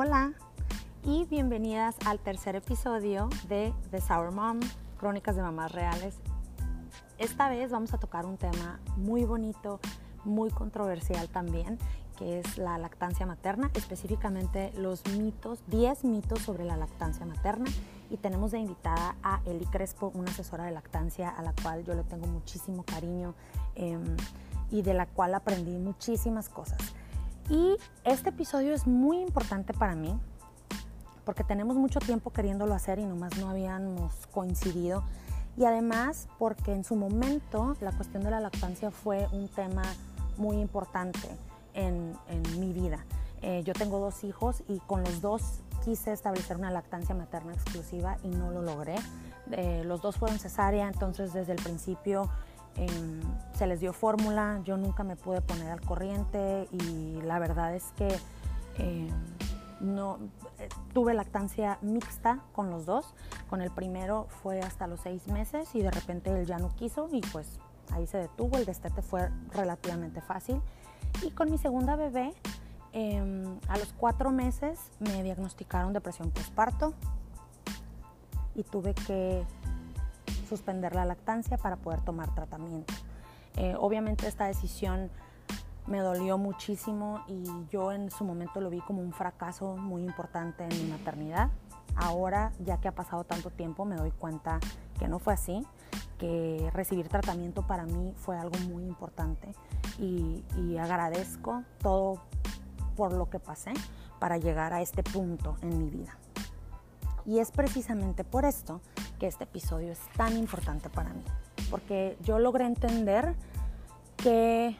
Hola y bienvenidas al tercer episodio de The Sour Mom, Crónicas de Mamás Reales. Esta vez vamos a tocar un tema muy bonito, muy controversial también, que es la lactancia materna, específicamente los mitos, 10 mitos sobre la lactancia materna. Y tenemos de invitada a Eli Crespo, una asesora de lactancia a la cual yo le tengo muchísimo cariño eh, y de la cual aprendí muchísimas cosas. Y este episodio es muy importante para mí porque tenemos mucho tiempo queriéndolo hacer y nomás no habíamos coincidido. Y además porque en su momento la cuestión de la lactancia fue un tema muy importante en, en mi vida. Eh, yo tengo dos hijos y con los dos quise establecer una lactancia materna exclusiva y no lo logré. Eh, los dos fueron cesárea, entonces desde el principio Em, se les dio fórmula, yo nunca me pude poner al corriente y la verdad es que em, no, eh, tuve lactancia mixta con los dos. Con el primero fue hasta los seis meses y de repente él ya no quiso y pues ahí se detuvo. El destete fue relativamente fácil. Y con mi segunda bebé, em, a los cuatro meses me diagnosticaron depresión postparto y tuve que suspender la lactancia para poder tomar tratamiento. Eh, obviamente esta decisión me dolió muchísimo y yo en su momento lo vi como un fracaso muy importante en mi maternidad. Ahora, ya que ha pasado tanto tiempo, me doy cuenta que no fue así, que recibir tratamiento para mí fue algo muy importante y, y agradezco todo por lo que pasé para llegar a este punto en mi vida. Y es precisamente por esto que este episodio es tan importante para mí, porque yo logré entender que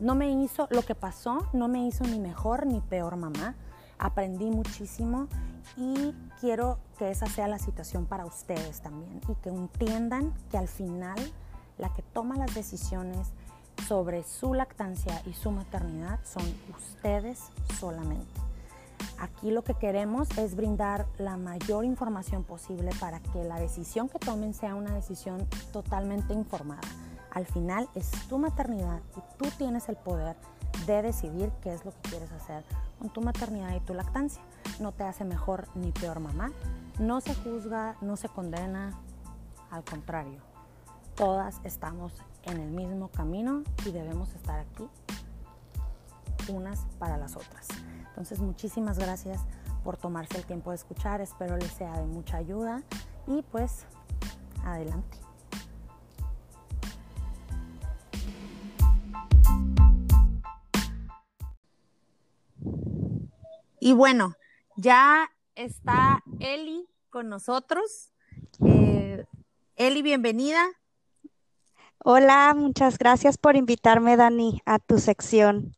no me hizo, lo que pasó no me hizo ni mejor ni peor mamá, aprendí muchísimo y quiero que esa sea la situación para ustedes también y que entiendan que al final la que toma las decisiones sobre su lactancia y su maternidad son ustedes solamente. Aquí lo que queremos es brindar la mayor información posible para que la decisión que tomen sea una decisión totalmente informada. Al final es tu maternidad y tú tienes el poder de decidir qué es lo que quieres hacer con tu maternidad y tu lactancia. No te hace mejor ni peor mamá, no se juzga, no se condena, al contrario, todas estamos en el mismo camino y debemos estar aquí unas para las otras. Entonces, muchísimas gracias por tomarse el tiempo de escuchar. Espero les sea de mucha ayuda y pues adelante. Y bueno, ya está Eli con nosotros. Eh, Eli, bienvenida. Hola, muchas gracias por invitarme, Dani, a tu sección.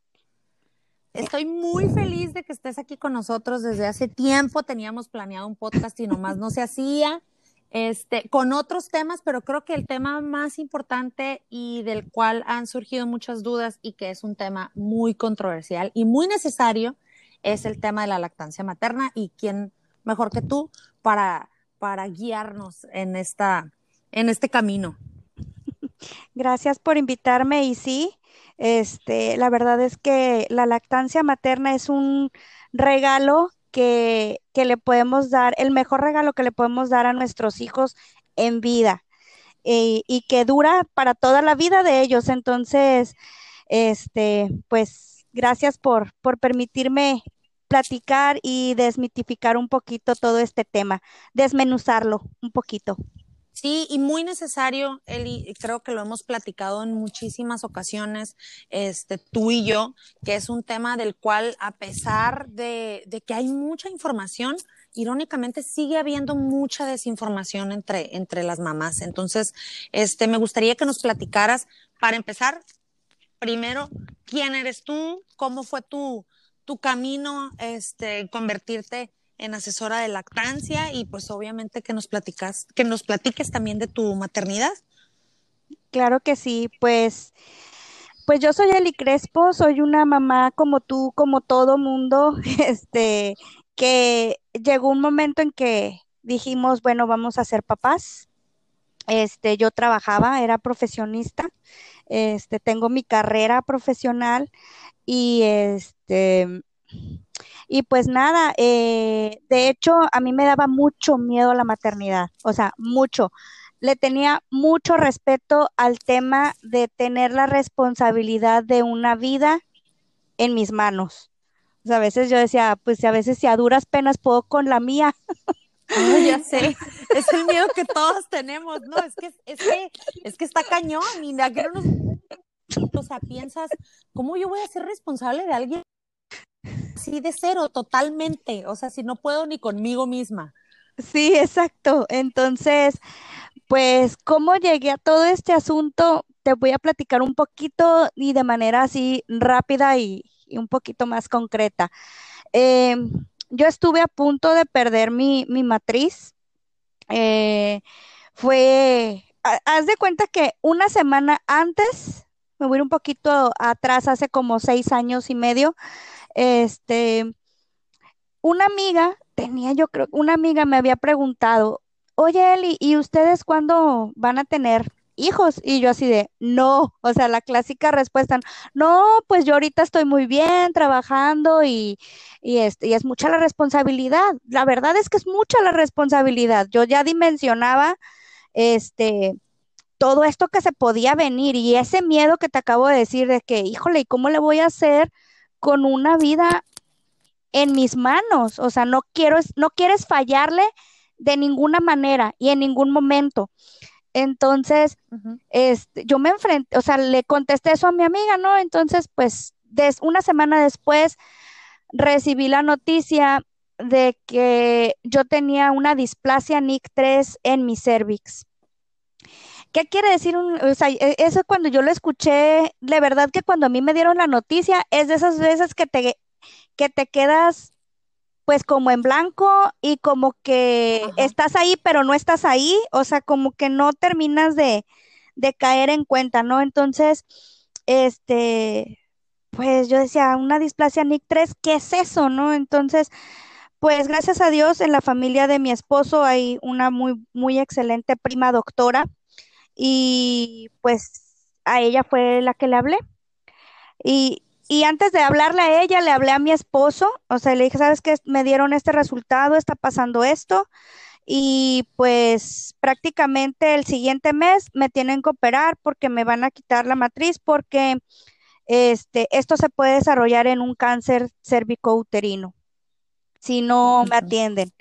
Estoy muy feliz de que estés aquí con nosotros. Desde hace tiempo teníamos planeado un podcast y nomás no se hacía. Este, con otros temas, pero creo que el tema más importante y del cual han surgido muchas dudas y que es un tema muy controversial y muy necesario es el tema de la lactancia materna y quién mejor que tú para, para guiarnos en, esta, en este camino. Gracias por invitarme y sí, este, la verdad es que la lactancia materna es un regalo que, que le podemos dar, el mejor regalo que le podemos dar a nuestros hijos en vida eh, y que dura para toda la vida de ellos. Entonces, este, pues gracias por, por permitirme platicar y desmitificar un poquito todo este tema, desmenuzarlo un poquito. Sí, y muy necesario, Eli, creo que lo hemos platicado en muchísimas ocasiones, este, tú y yo, que es un tema del cual, a pesar de, de que hay mucha información, irónicamente sigue habiendo mucha desinformación entre, entre las mamás. Entonces, este, me gustaría que nos platicaras, para empezar, primero, ¿quién eres tú? ¿Cómo fue tu, tu camino, este, convertirte en asesora de lactancia y pues obviamente que nos platicas, que nos platiques también de tu maternidad. Claro que sí, pues pues yo soy Eli Crespo, soy una mamá como tú, como todo mundo, este que llegó un momento en que dijimos, bueno, vamos a ser papás. Este, yo trabajaba, era profesionista. Este, tengo mi carrera profesional y este Y pues nada, eh, de hecho, a mí me daba mucho miedo la maternidad, o sea, mucho. Le tenía mucho respeto al tema de tener la responsabilidad de una vida en mis manos. O sea, a veces yo decía, pues a veces si a duras penas puedo con la mía. ya sé, es el miedo que todos tenemos, ¿no? Es que, es que, es que está cañón, y no nos... O sea, piensas, ¿cómo yo voy a ser responsable de alguien así de cero, totalmente? O sea, si no puedo ni conmigo misma. Sí, exacto. Entonces, pues, ¿cómo llegué a todo este asunto? Te voy a platicar un poquito y de manera así rápida y, un poquito más concreta. Em, yo estuve a punto de perder mi, matriz. Eh, fue, haz de cuenta que una semana antes, me voy un poquito atrás, hace como seis años y medio, este, una amiga, tenía yo creo, una amiga me había preguntado, oye Eli, ¿y ustedes cuándo van a tener hijos. Y yo así de, no, o sea, la clásica respuesta, no, pues yo ahorita estoy muy bien trabajando y, y, este, y es mucha la responsabilidad. La verdad es que es mucha la responsabilidad. Yo ya dimensionaba, este, todo esto que se podía venir y ese miedo que te acabo de decir de que, híjole, ¿y cómo le voy a hacer con una vida en mis manos? O sea, no quiero, no quieres fallarle de ninguna manera y en ningún momento. Entonces, este, yo me enfrenté, o sea, le contesté eso a mi amiga, ¿no? Entonces, pues, una semana después recibí la noticia de que yo tenía una displasia NIC3 en mi cervix. ¿Qué quiere decir? o sea, e, eso cuando yo lo escuché, de verdad que cuando a mí me dieron la noticia, es de esas veces que te, que te quedas pues como en blanco y como que estás ahí, pero no estás ahí, o sea, como que no terminas de, caer en cuenta, ¿no? Entonces, este, pues yo decía, una displasia NIC 3, ¿qué es eso, no? Entonces, pues gracias a Dios en la familia de mi esposo hay una muy, muy excelente prima doctora y pues a ella fue la que le hablé. Y, y antes de hablarle a ella, le hablé a mi esposo, o sea, le dije, ¿sabes qué? Me dieron este resultado, está pasando esto. Y pues prácticamente el siguiente mes me tienen que operar porque me van a quitar la matriz porque este, esto se puede desarrollar en un cáncer cervicouterino si no me atienden.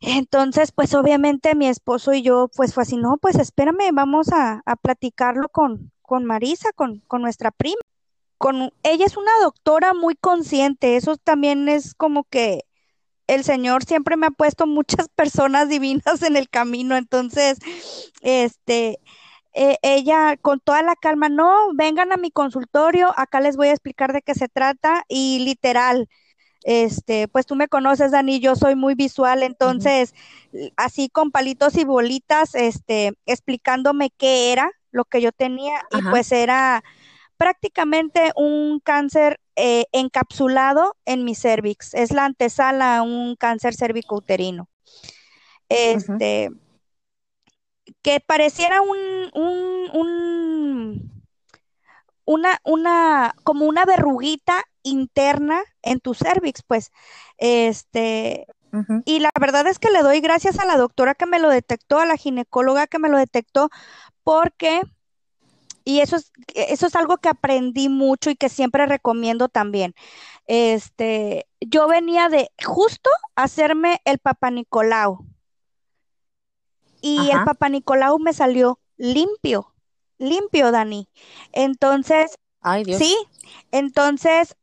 Entonces, pues obviamente mi esposo y yo, pues fue así, no, pues espérame, vamos a, platicarlo con, con Marisa, con, con nuestra prima con, ella es una doctora muy consciente, eso también es como que el Señor siempre me ha puesto muchas personas divinas en el camino, entonces, este, e, ella con toda la calma, no, vengan a mi consultorio, acá les voy a explicar de qué se trata y literal, este, pues tú me conoces, Dani, yo soy muy visual, entonces, así con palitos y bolitas, este, explicándome qué era lo que yo tenía y pues era prácticamente un cáncer eh, encapsulado en mi cervix. Es la antesala a un cáncer cervicouterino. Este, que pareciera un, un, una, una, como una verruguita interna en tu cervix, pues, este, y la verdad es que le doy gracias a la doctora que me lo detectó, a la ginecóloga que me lo detectó, porque y eso es, eso es algo que aprendí mucho y que siempre recomiendo también. Este, yo venía de justo hacerme el Papa Nicolau. Y el Papa Nicolau me salió limpio, limpio, Dani. Entonces, sí, entonces,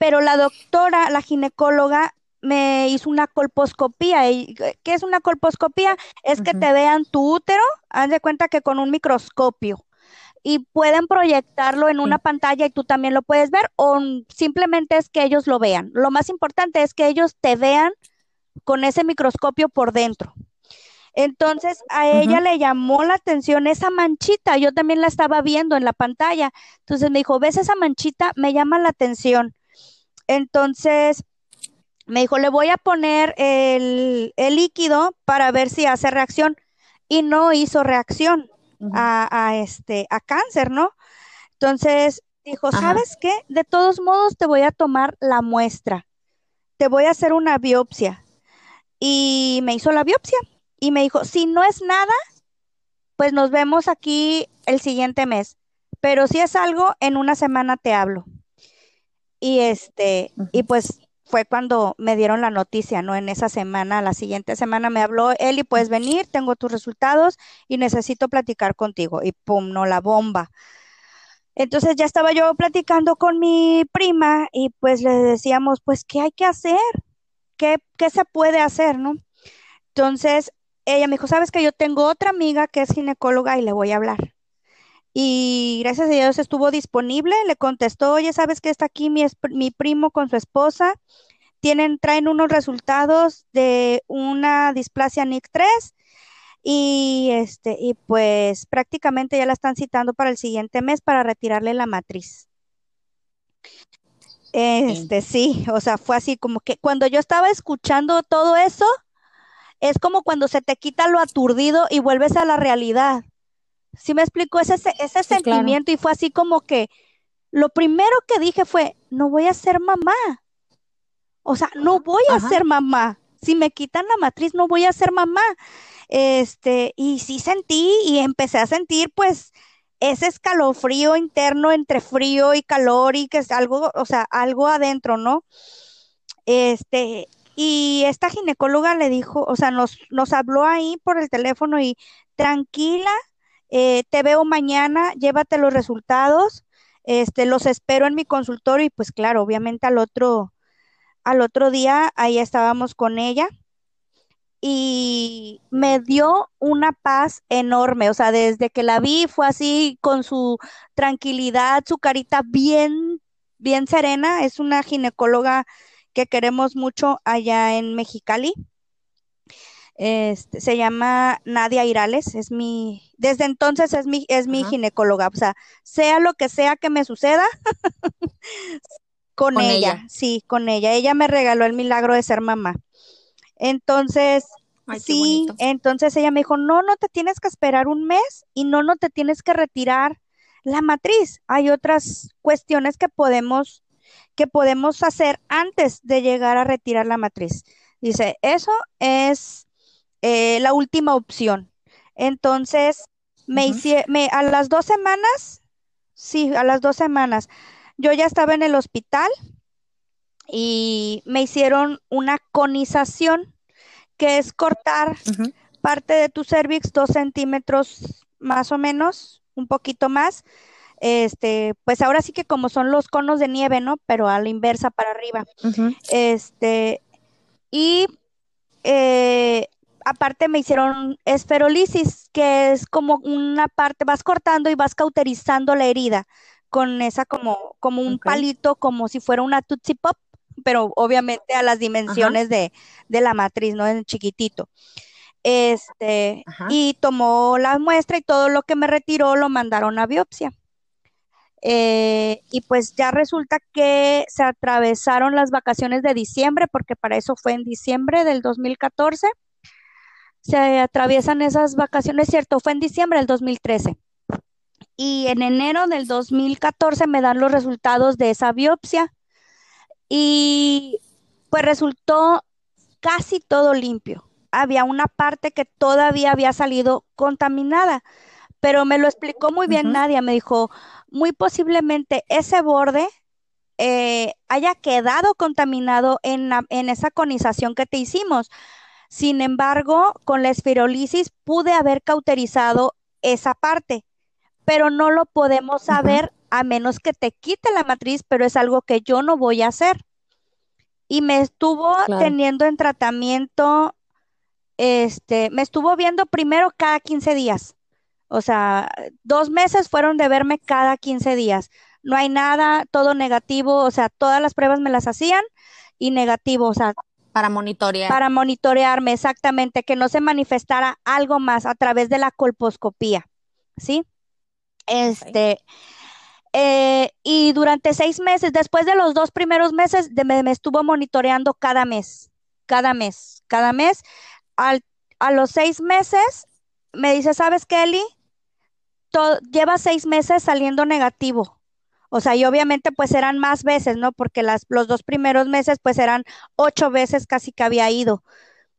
pero la doctora, la ginecóloga, me hizo una colposcopía. ¿Qué es una colposcopía? Es que te vean tu útero, haz de cuenta que con un microscopio y pueden proyectarlo en una pantalla y tú también lo puedes ver o simplemente es que ellos lo vean. Lo más importante es que ellos te vean con ese microscopio por dentro. Entonces a ella le llamó la atención esa manchita, yo también la estaba viendo en la pantalla. Entonces me dijo, ¿ves esa manchita? Me llama la atención. Entonces me dijo, le voy a poner el, el líquido para ver si hace reacción. Y no hizo reacción a, este, a cáncer, ¿no? Entonces, dijo, ¿sabes qué? De todos modos te voy a tomar la muestra, te voy a hacer una biopsia. Y me hizo la biopsia y me dijo, si no es nada, pues nos vemos aquí el siguiente mes, pero si es algo, en una semana te hablo. Y este, y pues fue cuando me dieron la noticia, ¿no? En esa semana, la siguiente semana me habló, Eli, puedes venir, tengo tus resultados y necesito platicar contigo. Y pum, no la bomba. Entonces ya estaba yo platicando con mi prima y pues le decíamos, pues, ¿qué hay que hacer? ¿Qué, qué se puede hacer, no? Entonces ella me dijo, sabes que yo tengo otra amiga que es ginecóloga y le voy a hablar. Y gracias a Dios estuvo disponible, le contestó, oye, ¿sabes que está aquí mi, mi primo con su esposa? Tienen, traen unos resultados de una displasia NIC3 y este, y pues prácticamente ya la están citando para el siguiente mes para retirarle la matriz. Este, sí, o sea, fue así como que cuando yo estaba escuchando todo eso, es como cuando se te quita lo aturdido y vuelves a la realidad. ¿Sí me explico? Ese, ese sentimiento y fue así como que lo primero que dije fue, no voy a ser mamá. O sea, no voy a ser mamá. Si me quitan la matriz, no voy a ser mamá. Este, y sí sentí y empecé a sentir pues ese escalofrío interno entre frío y calor y que es algo, o sea, algo adentro, ¿no? Este, y esta ginecóloga le dijo, o sea, nos, nos habló ahí por el teléfono y tranquila, eh, te veo mañana, llévate los resultados, este, los espero en mi consultorio y pues claro, obviamente al otro, al otro día ahí estábamos con ella y me dio una paz enorme, o sea, desde que la vi fue así con su tranquilidad, su carita bien, bien serena, es una ginecóloga que queremos mucho allá en Mexicali. Este, se llama Nadia Irales, es mi, desde entonces es mi, es mi ginecóloga, o sea, sea lo que sea que me suceda, con, ella, sí, con ella. Ella me regaló el milagro de ser mamá. Entonces, sí, entonces ella me dijo, no, no te tienes que esperar un mes y no, no te tienes que retirar la matriz. Hay otras cuestiones que podemos, que podemos hacer antes de llegar a retirar la matriz. Dice, eso es eh, la última opción. Entonces, me hice, me, a las dos semanas, sí, a las dos semanas, yo ya estaba en el hospital y me hicieron una conización, que es cortar parte de tu cervix dos centímetros más o menos, un poquito más. Este, pues ahora sí que como son los conos de nieve, ¿no? Pero a la inversa para arriba. Este, y eh, aparte me hicieron esferolisis, que es como una parte, vas cortando y vas cauterizando la herida con esa como, como un palito, como si fuera una Tootsie Pop, pero obviamente a las dimensiones de, la matriz, ¿no? En chiquitito. Este, y tomó la muestra y todo lo que me retiró lo mandaron a biopsia. Eh, y pues ya resulta que se atravesaron las vacaciones de diciembre, porque para eso fue en diciembre del 2014 se atraviesan esas vacaciones, cierto, fue en diciembre del 2013. Y en enero del 2014 me dan los resultados de esa biopsia y pues resultó casi todo limpio. Había una parte que todavía había salido contaminada, pero me lo explicó muy bien Nadia. Me dijo, muy posiblemente ese borde eh, haya quedado contaminado en, en esa conización que te hicimos sin embargo, con la esferolisis pude haber cauterizado esa parte, pero no lo podemos saber a menos que te quite la matriz, pero es algo que yo no voy a hacer. Y me estuvo teniendo en tratamiento, este, me estuvo viendo primero cada 15 días. O sea, dos meses fueron de verme cada 15 días. No hay nada, todo negativo, o sea, todas las pruebas me las hacían y negativo, o sea, para monitorear. Para monitorearme, exactamente, que no se manifestara algo más a través de la colposcopía, ¿sí? Este, eh, y durante seis meses, después de los dos primeros meses, me, estuvo monitoreando cada mes, cada mes, cada mes. a los seis meses, me dice, ¿sabes, Kelly? lleva seis meses saliendo negativo. O sea, y obviamente pues eran más veces, ¿no? Porque las, los dos primeros meses pues eran ocho veces casi que había ido,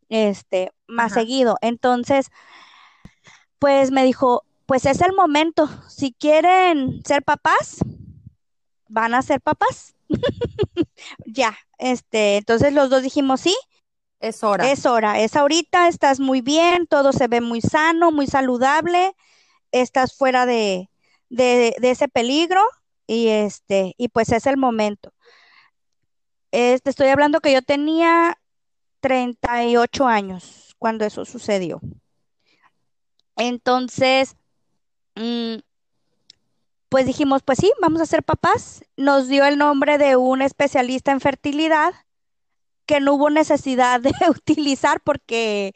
este, más Ajá. seguido. Entonces, pues me dijo, pues es el momento. Si quieren ser papás, van a ser papás. Ya, este, entonces los dos dijimos, sí, Es hora. es hora, es ahorita, estás muy bien, todo se ve muy sano, muy saludable, estás fuera de, de, de ese peligro y este, y pues es el momento. Este, estoy hablando que yo tenía 38 años cuando eso sucedió. Entonces, mm, pues dijimos, pues sí, vamos a ser papás. Nos dio el nombre de un especialista en fertilidad que no hubo necesidad de utilizar porque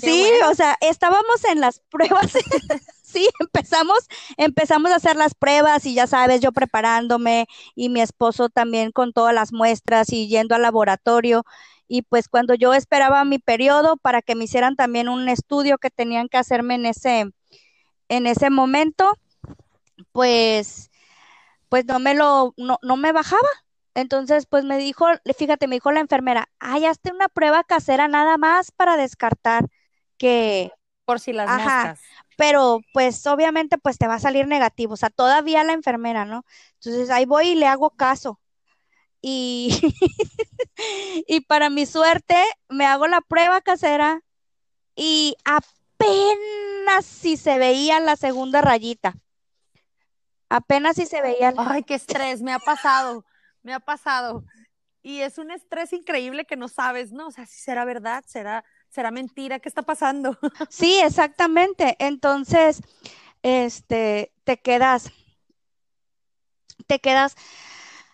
Qué sí, bueno. o sea, estábamos en las pruebas, sí, empezamos, empezamos a hacer las pruebas y ya sabes, yo preparándome y mi esposo también con todas las muestras y yendo al laboratorio. Y pues cuando yo esperaba mi periodo para que me hicieran también un estudio que tenían que hacerme en ese, en ese momento, pues pues no me lo, no, no me bajaba. Entonces, pues me dijo, fíjate, me dijo la enfermera, ay, hazte una prueba casera nada más para descartar que, Por si las ajá, moscas. Pero pues obviamente pues te va a salir negativo, o sea, todavía la enfermera, ¿no? Entonces ahí voy y le hago caso. Y, y para mi suerte, me hago la prueba casera y apenas si se veía la segunda rayita, apenas si se veía la- Ay, qué estrés, me ha pasado, me ha pasado. Y es un estrés increíble que no sabes, ¿no? O sea, si será verdad, será, será mentira, ¿qué está pasando? Sí, exactamente. Entonces, este, te quedas, te quedas,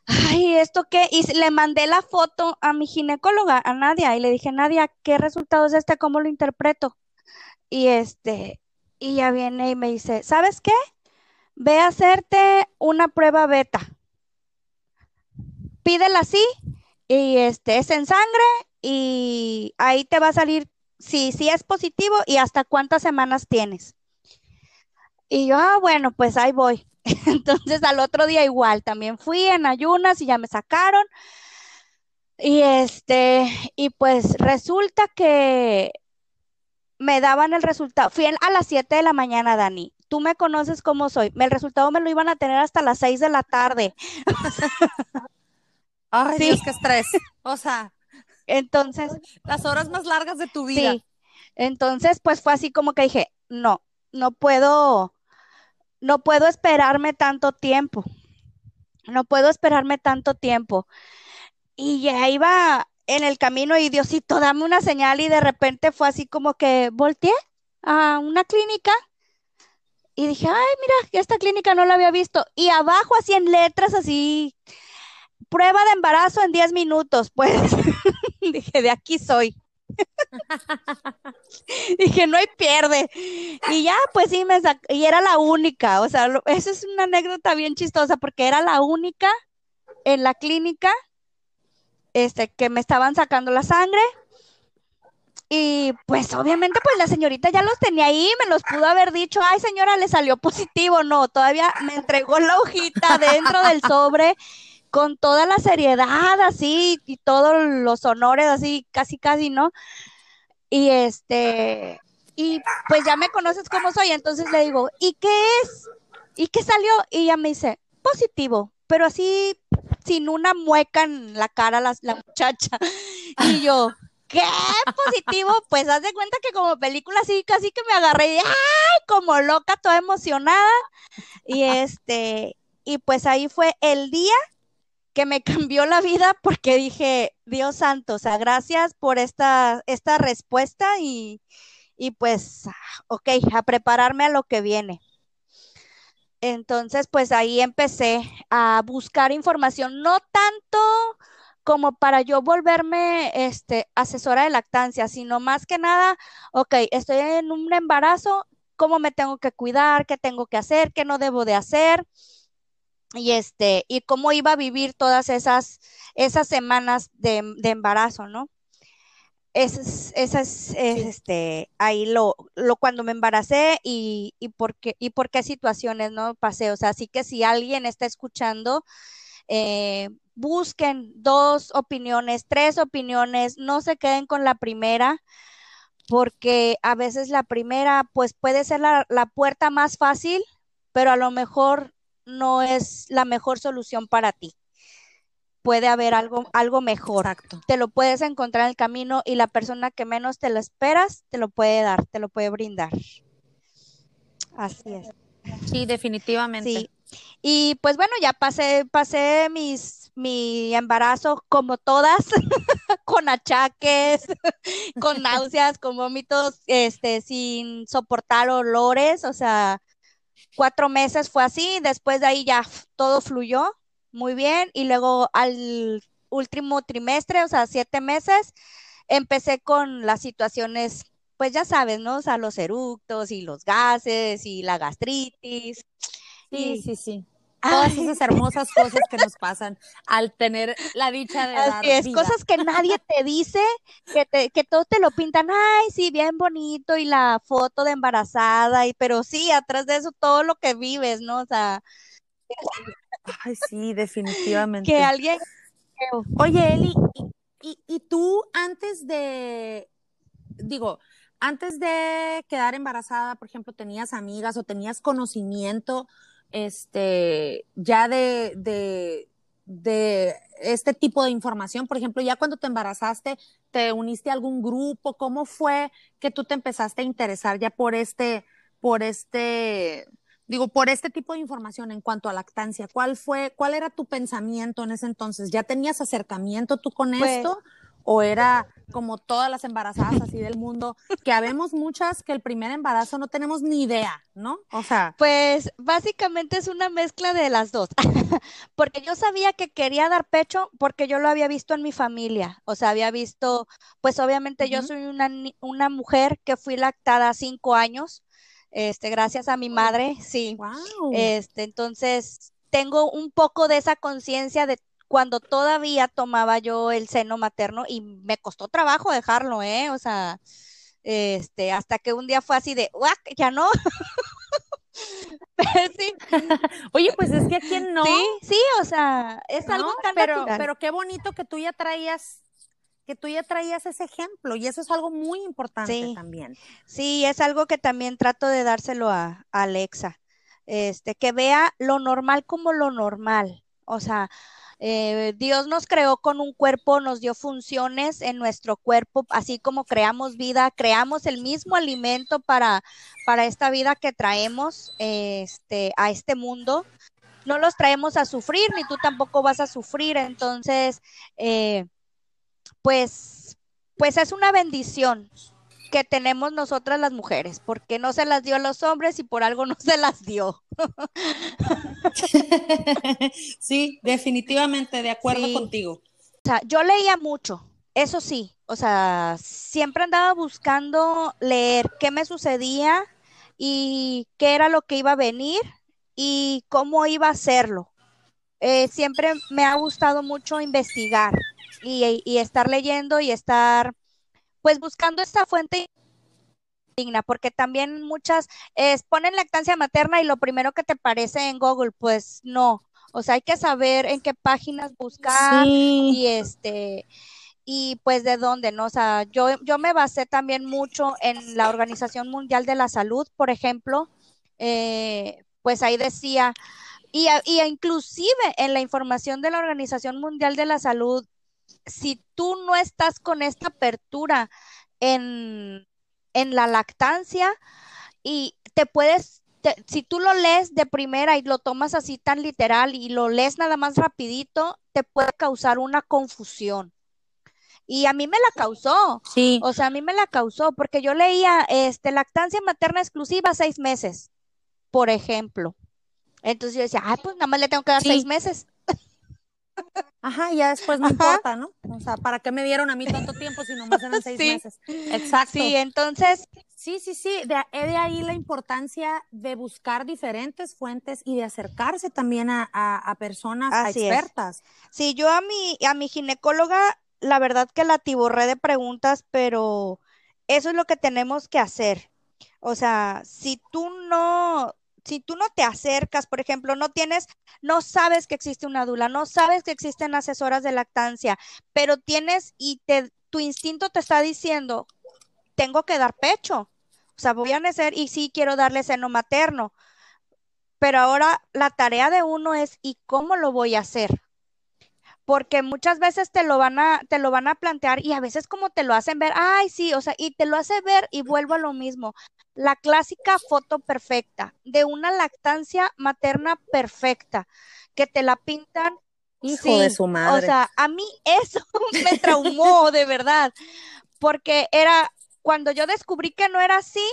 ay, ¿esto qué? Y le mandé la foto a mi ginecóloga, a Nadia, y le dije, Nadia, ¿qué resultado es este? ¿Cómo lo interpreto? Y este, y ya viene y me dice, ¿sabes qué? Ve a hacerte una prueba beta. Pídela así, y este, es en sangre, y ahí te va a salir si, si es positivo y hasta cuántas semanas tienes. Y yo, ah, bueno, pues ahí voy. Entonces al otro día igual, también fui en ayunas y ya me sacaron. Y este, y pues resulta que me daban el resultado. Fui a las 7 de la mañana, Dani. Tú me conoces cómo soy. El resultado me lo iban a tener hasta las 6 de la tarde. Ay, Sí. Dios, qué estrés. O sea, Entonces, las horas más largas de tu vida. sí. Entonces, pues fue así como que dije, no, no puedo, no puedo esperarme tanto tiempo. No puedo esperarme tanto tiempo. Y ya iba en el camino y Diosito, dame una señal y de repente fue así como que volteé a una clínica y dije, ay, mira, esta clínica no la había visto. Y abajo así en letras así, prueba de embarazo en 10 minutos, pues dije, de aquí soy. Dije, no hay pierde. Y ya, pues sí, me sac- y era la única, o sea, eso es una anécdota bien chistosa porque era la única en la clínica este, que me estaban sacando la sangre. Y pues obviamente pues la señorita ya los tenía ahí, me los pudo haber dicho, ay señora, le salió positivo. No, todavía me entregó la hojita dentro del sobre con toda la seriedad así y todos los honores así, casi casi, ¿no? Y este, y pues ya me conoces cómo soy, entonces le digo, ¿y qué es? ¿Y qué salió? Y ella me dice, positivo, pero así sin una mueca en la cara la, la muchacha. Y yo, ¿qué positivo? Pues haz de cuenta que como película así, casi que me agarré ¡ay! como loca, toda emocionada. Y este, y pues ahí fue el día que me cambió la vida porque dije, Dios santo, o sea, gracias por esta, esta respuesta y, y pues, ok, a prepararme a lo que viene. Entonces, pues ahí empecé a buscar información, no tanto como para yo volverme este, asesora de lactancia, sino más que nada, ok, estoy en un embarazo, ¿cómo me tengo que cuidar? ¿Qué tengo que hacer? ¿Qué no debo de hacer? Y este, y cómo iba a vivir todas esas, esas semanas de, de embarazo, ¿no? ese es, esa es, es, este, ahí lo, lo cuando me embaracé y, y, por qué, y por qué situaciones, ¿no? Pasé, o sea, así que si alguien está escuchando, eh, busquen dos opiniones, tres opiniones, no se queden con la primera, porque a veces la primera, pues puede ser la, la puerta más fácil, pero a lo mejor no es la mejor solución para ti puede haber algo, algo mejor. Exacto. Te lo puedes encontrar en el camino y la persona que menos te lo esperas te lo puede dar, te lo puede brindar. Así es. Sí, definitivamente. Sí. Y pues bueno, ya pasé, pasé mis, mi embarazo como todas, con achaques, con náuseas, con vómitos, este, sin soportar olores, o sea, cuatro meses fue así, después de ahí ya todo fluyó muy bien. Y luego al último trimestre, o sea, siete meses, empecé con las situaciones, pues ya sabes, ¿no? O sea, los eructos y los gases y la gastritis. Sí, sí, sí. Todas esas hermosas cosas que nos pasan al tener la dicha de Así es, vida. cosas que nadie te dice, que, te, que todos te lo pintan, ay, sí, bien bonito, y la foto de embarazada, y pero sí, atrás de eso todo lo que vives, ¿no? O sea, Ay, sí, definitivamente. que alguien... Oye, Eli, y, y, y tú antes de, digo, antes de quedar embarazada, por ejemplo, tenías amigas o tenías conocimiento, este, ya de, de, de este tipo de información, por ejemplo, ya cuando te embarazaste, te uniste a algún grupo, ¿cómo fue que tú te empezaste a interesar ya por este, por este, digo, por este tipo de información en cuanto a lactancia? ¿Cuál fue, cuál era tu pensamiento en ese entonces? ¿Ya tenías acercamiento tú con Pues- esto? ¿O era como todas las embarazadas así del mundo, que habemos muchas que el primer embarazo no tenemos ni idea, ¿no? O sea, Pues básicamente es una mezcla de las dos, porque yo sabía que quería dar pecho porque yo lo había visto en mi familia, o sea, había visto, pues obviamente yo soy una, una mujer que fui lactada cinco años, este, gracias a mi madre, sí, wow. este, entonces tengo un poco de esa conciencia de cuando todavía tomaba yo el seno materno y me costó trabajo dejarlo, ¿eh? O sea, este, hasta que un día fue así de, ¡guac! Ya no. Sí, Oye, pues es que a quién no, sí, sí, o sea, es algo tan Pero, natural. pero qué bonito que tú ya traías, que tú ya traías ese ejemplo, y eso es algo muy importante Sí. también. Sí, es algo que también trato de dárselo a, a Alexa, este, que vea lo normal como lo normal. O sea, eh, Dios nos creó con un cuerpo, nos dio funciones en nuestro cuerpo, así como creamos vida, creamos el mismo alimento para, para esta vida que traemos este, a este mundo. No los traemos a sufrir, ni tú tampoco vas a sufrir. Entonces, eh, pues, pues es una bendición que tenemos nosotras las mujeres, porque no se las dio a los hombres y por algo no se las dio. Sí, definitivamente, de acuerdo Sí. contigo. O sea, yo leía mucho, eso sí, o sea, siempre andaba buscando leer qué me sucedía y qué era lo que iba a venir y cómo iba a hacerlo. Eh, siempre me ha gustado mucho investigar y, y estar leyendo y estar, pues, buscando esta fuente digna, porque también muchas eh, ponen lactancia materna y lo primero que te parece en Google, pues no. O sea, hay que saber en qué páginas buscar Sí, y este y pues de dónde, ¿no? O sea, yo, yo me basé también mucho en la Organización Mundial de la Salud, por ejemplo, eh, pues ahí decía, y, y inclusive en la información de la Organización Mundial de la Salud, si tú no estás con esta apertura en, en la lactancia y te puedes, te- si tú lo lees de primera y lo tomas así tan literal y lo lees nada más rapidito, te puede causar una confusión. Y a mí me la causó, sí, o sea, a mí me la causó porque yo leía, este, lactancia materna exclusiva seis meses, por ejemplo. Entonces yo decía, ay, pues nada más le tengo que dar Sí. seis meses. Ajá, ya después no Ajá. importa, ¿no? O sea, ¿para qué me dieron a mí tanto tiempo si nomás eran seis Sí. meses? Exacto. Sí, entonces, Sí, sí, sí, de, he de ahí la importancia de buscar diferentes fuentes y de acercarse también a, a- a personas, a Así es. expertas. sí, yo a mi, a mi ginecóloga la verdad que la tiborré de preguntas, pero eso es lo que tenemos que hacer. O sea, si tú no, si tú no te acercas, por ejemplo, no tienes, no sabes que existe una dula, no sabes que existen asesoras de lactancia, pero tienes y te, tu instinto te está diciendo, tengo que dar pecho. O sea, voy a nacer y sí quiero darle seno materno. Pero ahora la tarea de uno es, ¿y cómo lo voy a hacer? Porque muchas veces te lo van a, te lo van a plantear y a veces como te lo hacen ver, ay, sí, o sea, y te lo hace ver y vuelvo a lo mismo. La clásica foto perfecta de una lactancia materna perfecta, que te la pintan. Hijo de su madre. O sea, a mí eso me traumó de verdad, porque era cuando yo descubrí que no era así,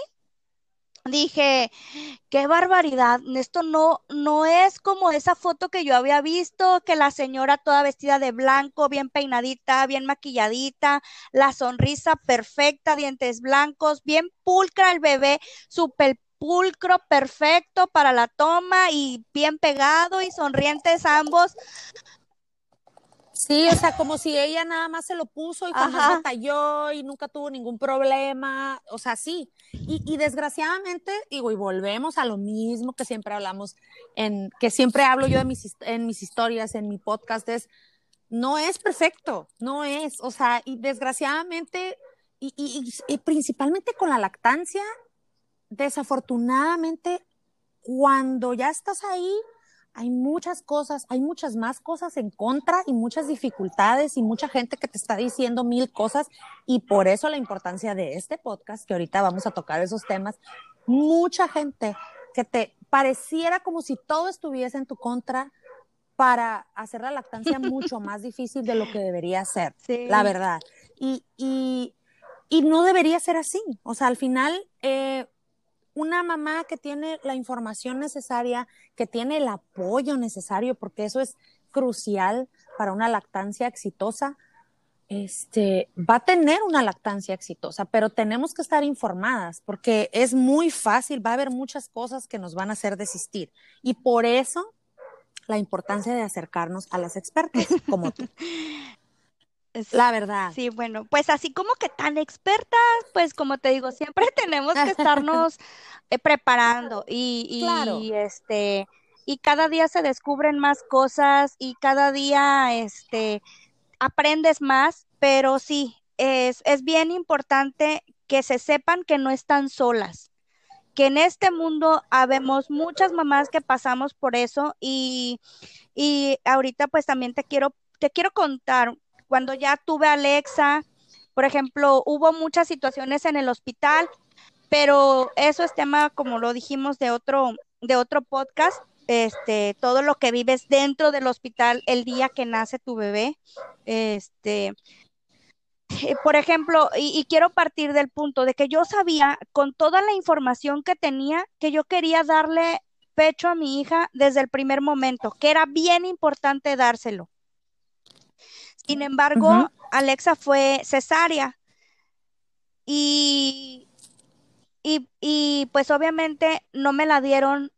dije, qué barbaridad, esto no, no es como esa foto que yo había visto, que la señora toda vestida de blanco, bien peinadita, bien maquilladita, la sonrisa perfecta, dientes blancos, bien pulcra el bebé, súper pulcro, perfecto para la toma y bien pegado y sonrientes ambos. Sí, o sea, como si ella nada más se lo puso y jamás cayó y nunca tuvo ningún problema, o sea, sí. Y, y, desgraciadamente, digo, y volvemos a lo mismo que siempre hablamos, en, que siempre hablo yo en mis, en mis historias, en mi podcast, es, no es perfecto, no es, o sea, y desgraciadamente, y, y, y principalmente con la lactancia, desafortunadamente, cuando ya estás ahí, hay muchas cosas, hay muchas más cosas en contra y muchas dificultades y mucha gente que te está diciendo mil cosas y por eso la importancia de este podcast, que ahorita vamos a tocar esos temas, mucha gente que te pareciera como si todo estuviese en tu contra para hacer la lactancia mucho más difícil de lo que debería ser, la verdad. Y, y, y, no debería ser así. O sea, al final, eh, una mamá que tiene la información necesaria, que tiene el apoyo necesario, porque eso es crucial para una lactancia exitosa, este, va a tener una lactancia exitosa, pero tenemos que estar informadas porque es muy fácil, va a haber muchas cosas que nos van a hacer desistir. Y por eso la importancia de acercarnos a las expertas como tú. La verdad. Sí, bueno, pues así como que tan expertas, pues como te digo, siempre tenemos que estarnos eh, preparando y, y este y cada día se descubren más cosas y cada día este aprendes más, pero sí, es, es bien importante que se sepan que no están solas, que en este mundo habemos muchas mamás que pasamos por eso y, y ahorita pues también te quiero, te quiero contar cuando ya tuve a Alexa, por ejemplo, hubo muchas situaciones en el hospital, pero eso es tema, como lo dijimos, de otro, de otro podcast, este, todo lo que vives dentro del hospital el día que nace tu bebé, este, eh, por ejemplo, y, y, quiero partir del punto de que yo sabía con toda la información que tenía que yo quería darle pecho a mi hija desde el primer momento, que era bien importante dárselo. Sin embargo, Alexa fue cesárea. Y, y, pues obviamente no me la dieron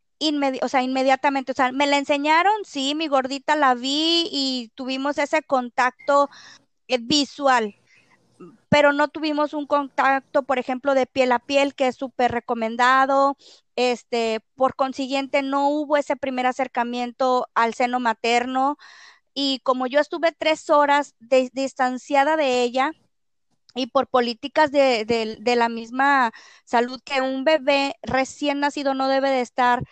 o sea, inmediatamente, o sea, me la enseñaron, sí, mi gordita la vi y tuvimos ese contacto eh, visual, pero no tuvimos un contacto, por ejemplo, de piel a piel, que es súper recomendado. Este, por consiguiente, no hubo ese primer acercamiento al seno materno y como yo estuve tres horas distanciada de ella y por políticas de, la misma salud que un bebé recién nacido no debe de estar,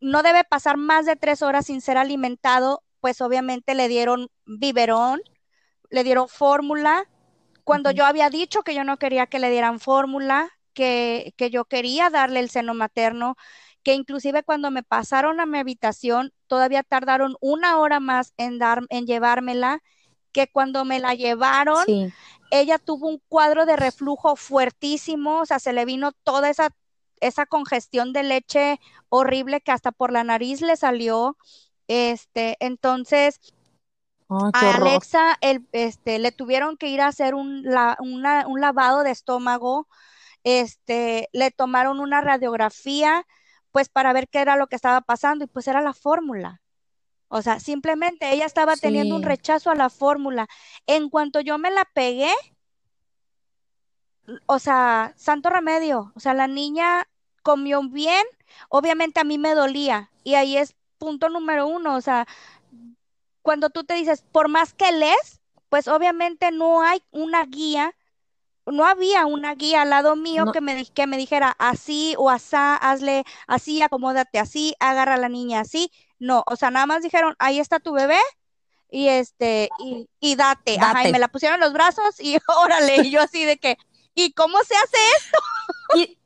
no debe pasar más de tres horas sin ser alimentado, pues obviamente le dieron biberón, le dieron fórmula. Cuando yo había dicho que yo no quería que le dieran fórmula, que, que yo quería darle el seno materno, que inclusive cuando me pasaron a mi habitación, todavía tardaron una hora más en, dar, en llevármela, que cuando me la llevaron, ella tuvo un cuadro de reflujo fuertísimo, o sea, se le vino toda esa, esa congestión de leche horrible que hasta por la nariz le salió. Este, entonces, a Alexa el, este, le tuvieron que ir a hacer un, un lavado de estómago, este, le tomaron una radiografía, pues para ver qué era lo que estaba pasando y pues era la fórmula. O sea, simplemente ella estaba teniendo un rechazo a la fórmula. En cuanto yo me la pegué, o sea, santo remedio, o sea, la niña comió bien, obviamente a mí me dolía y ahí es punto número uno, o sea, cuando tú te dices, por más que lees, pues obviamente no hay una guía, no había una guía al lado mío que, me, que me dijera así o asá, hazle así, acomódate así, agarra a la niña así. No, o sea, nada más dijeron, ahí está tu bebé, y este, y, y date. Ajá, y me la pusieron en los brazos y órale, y yo así de que, ¿y cómo se hace esto? Y,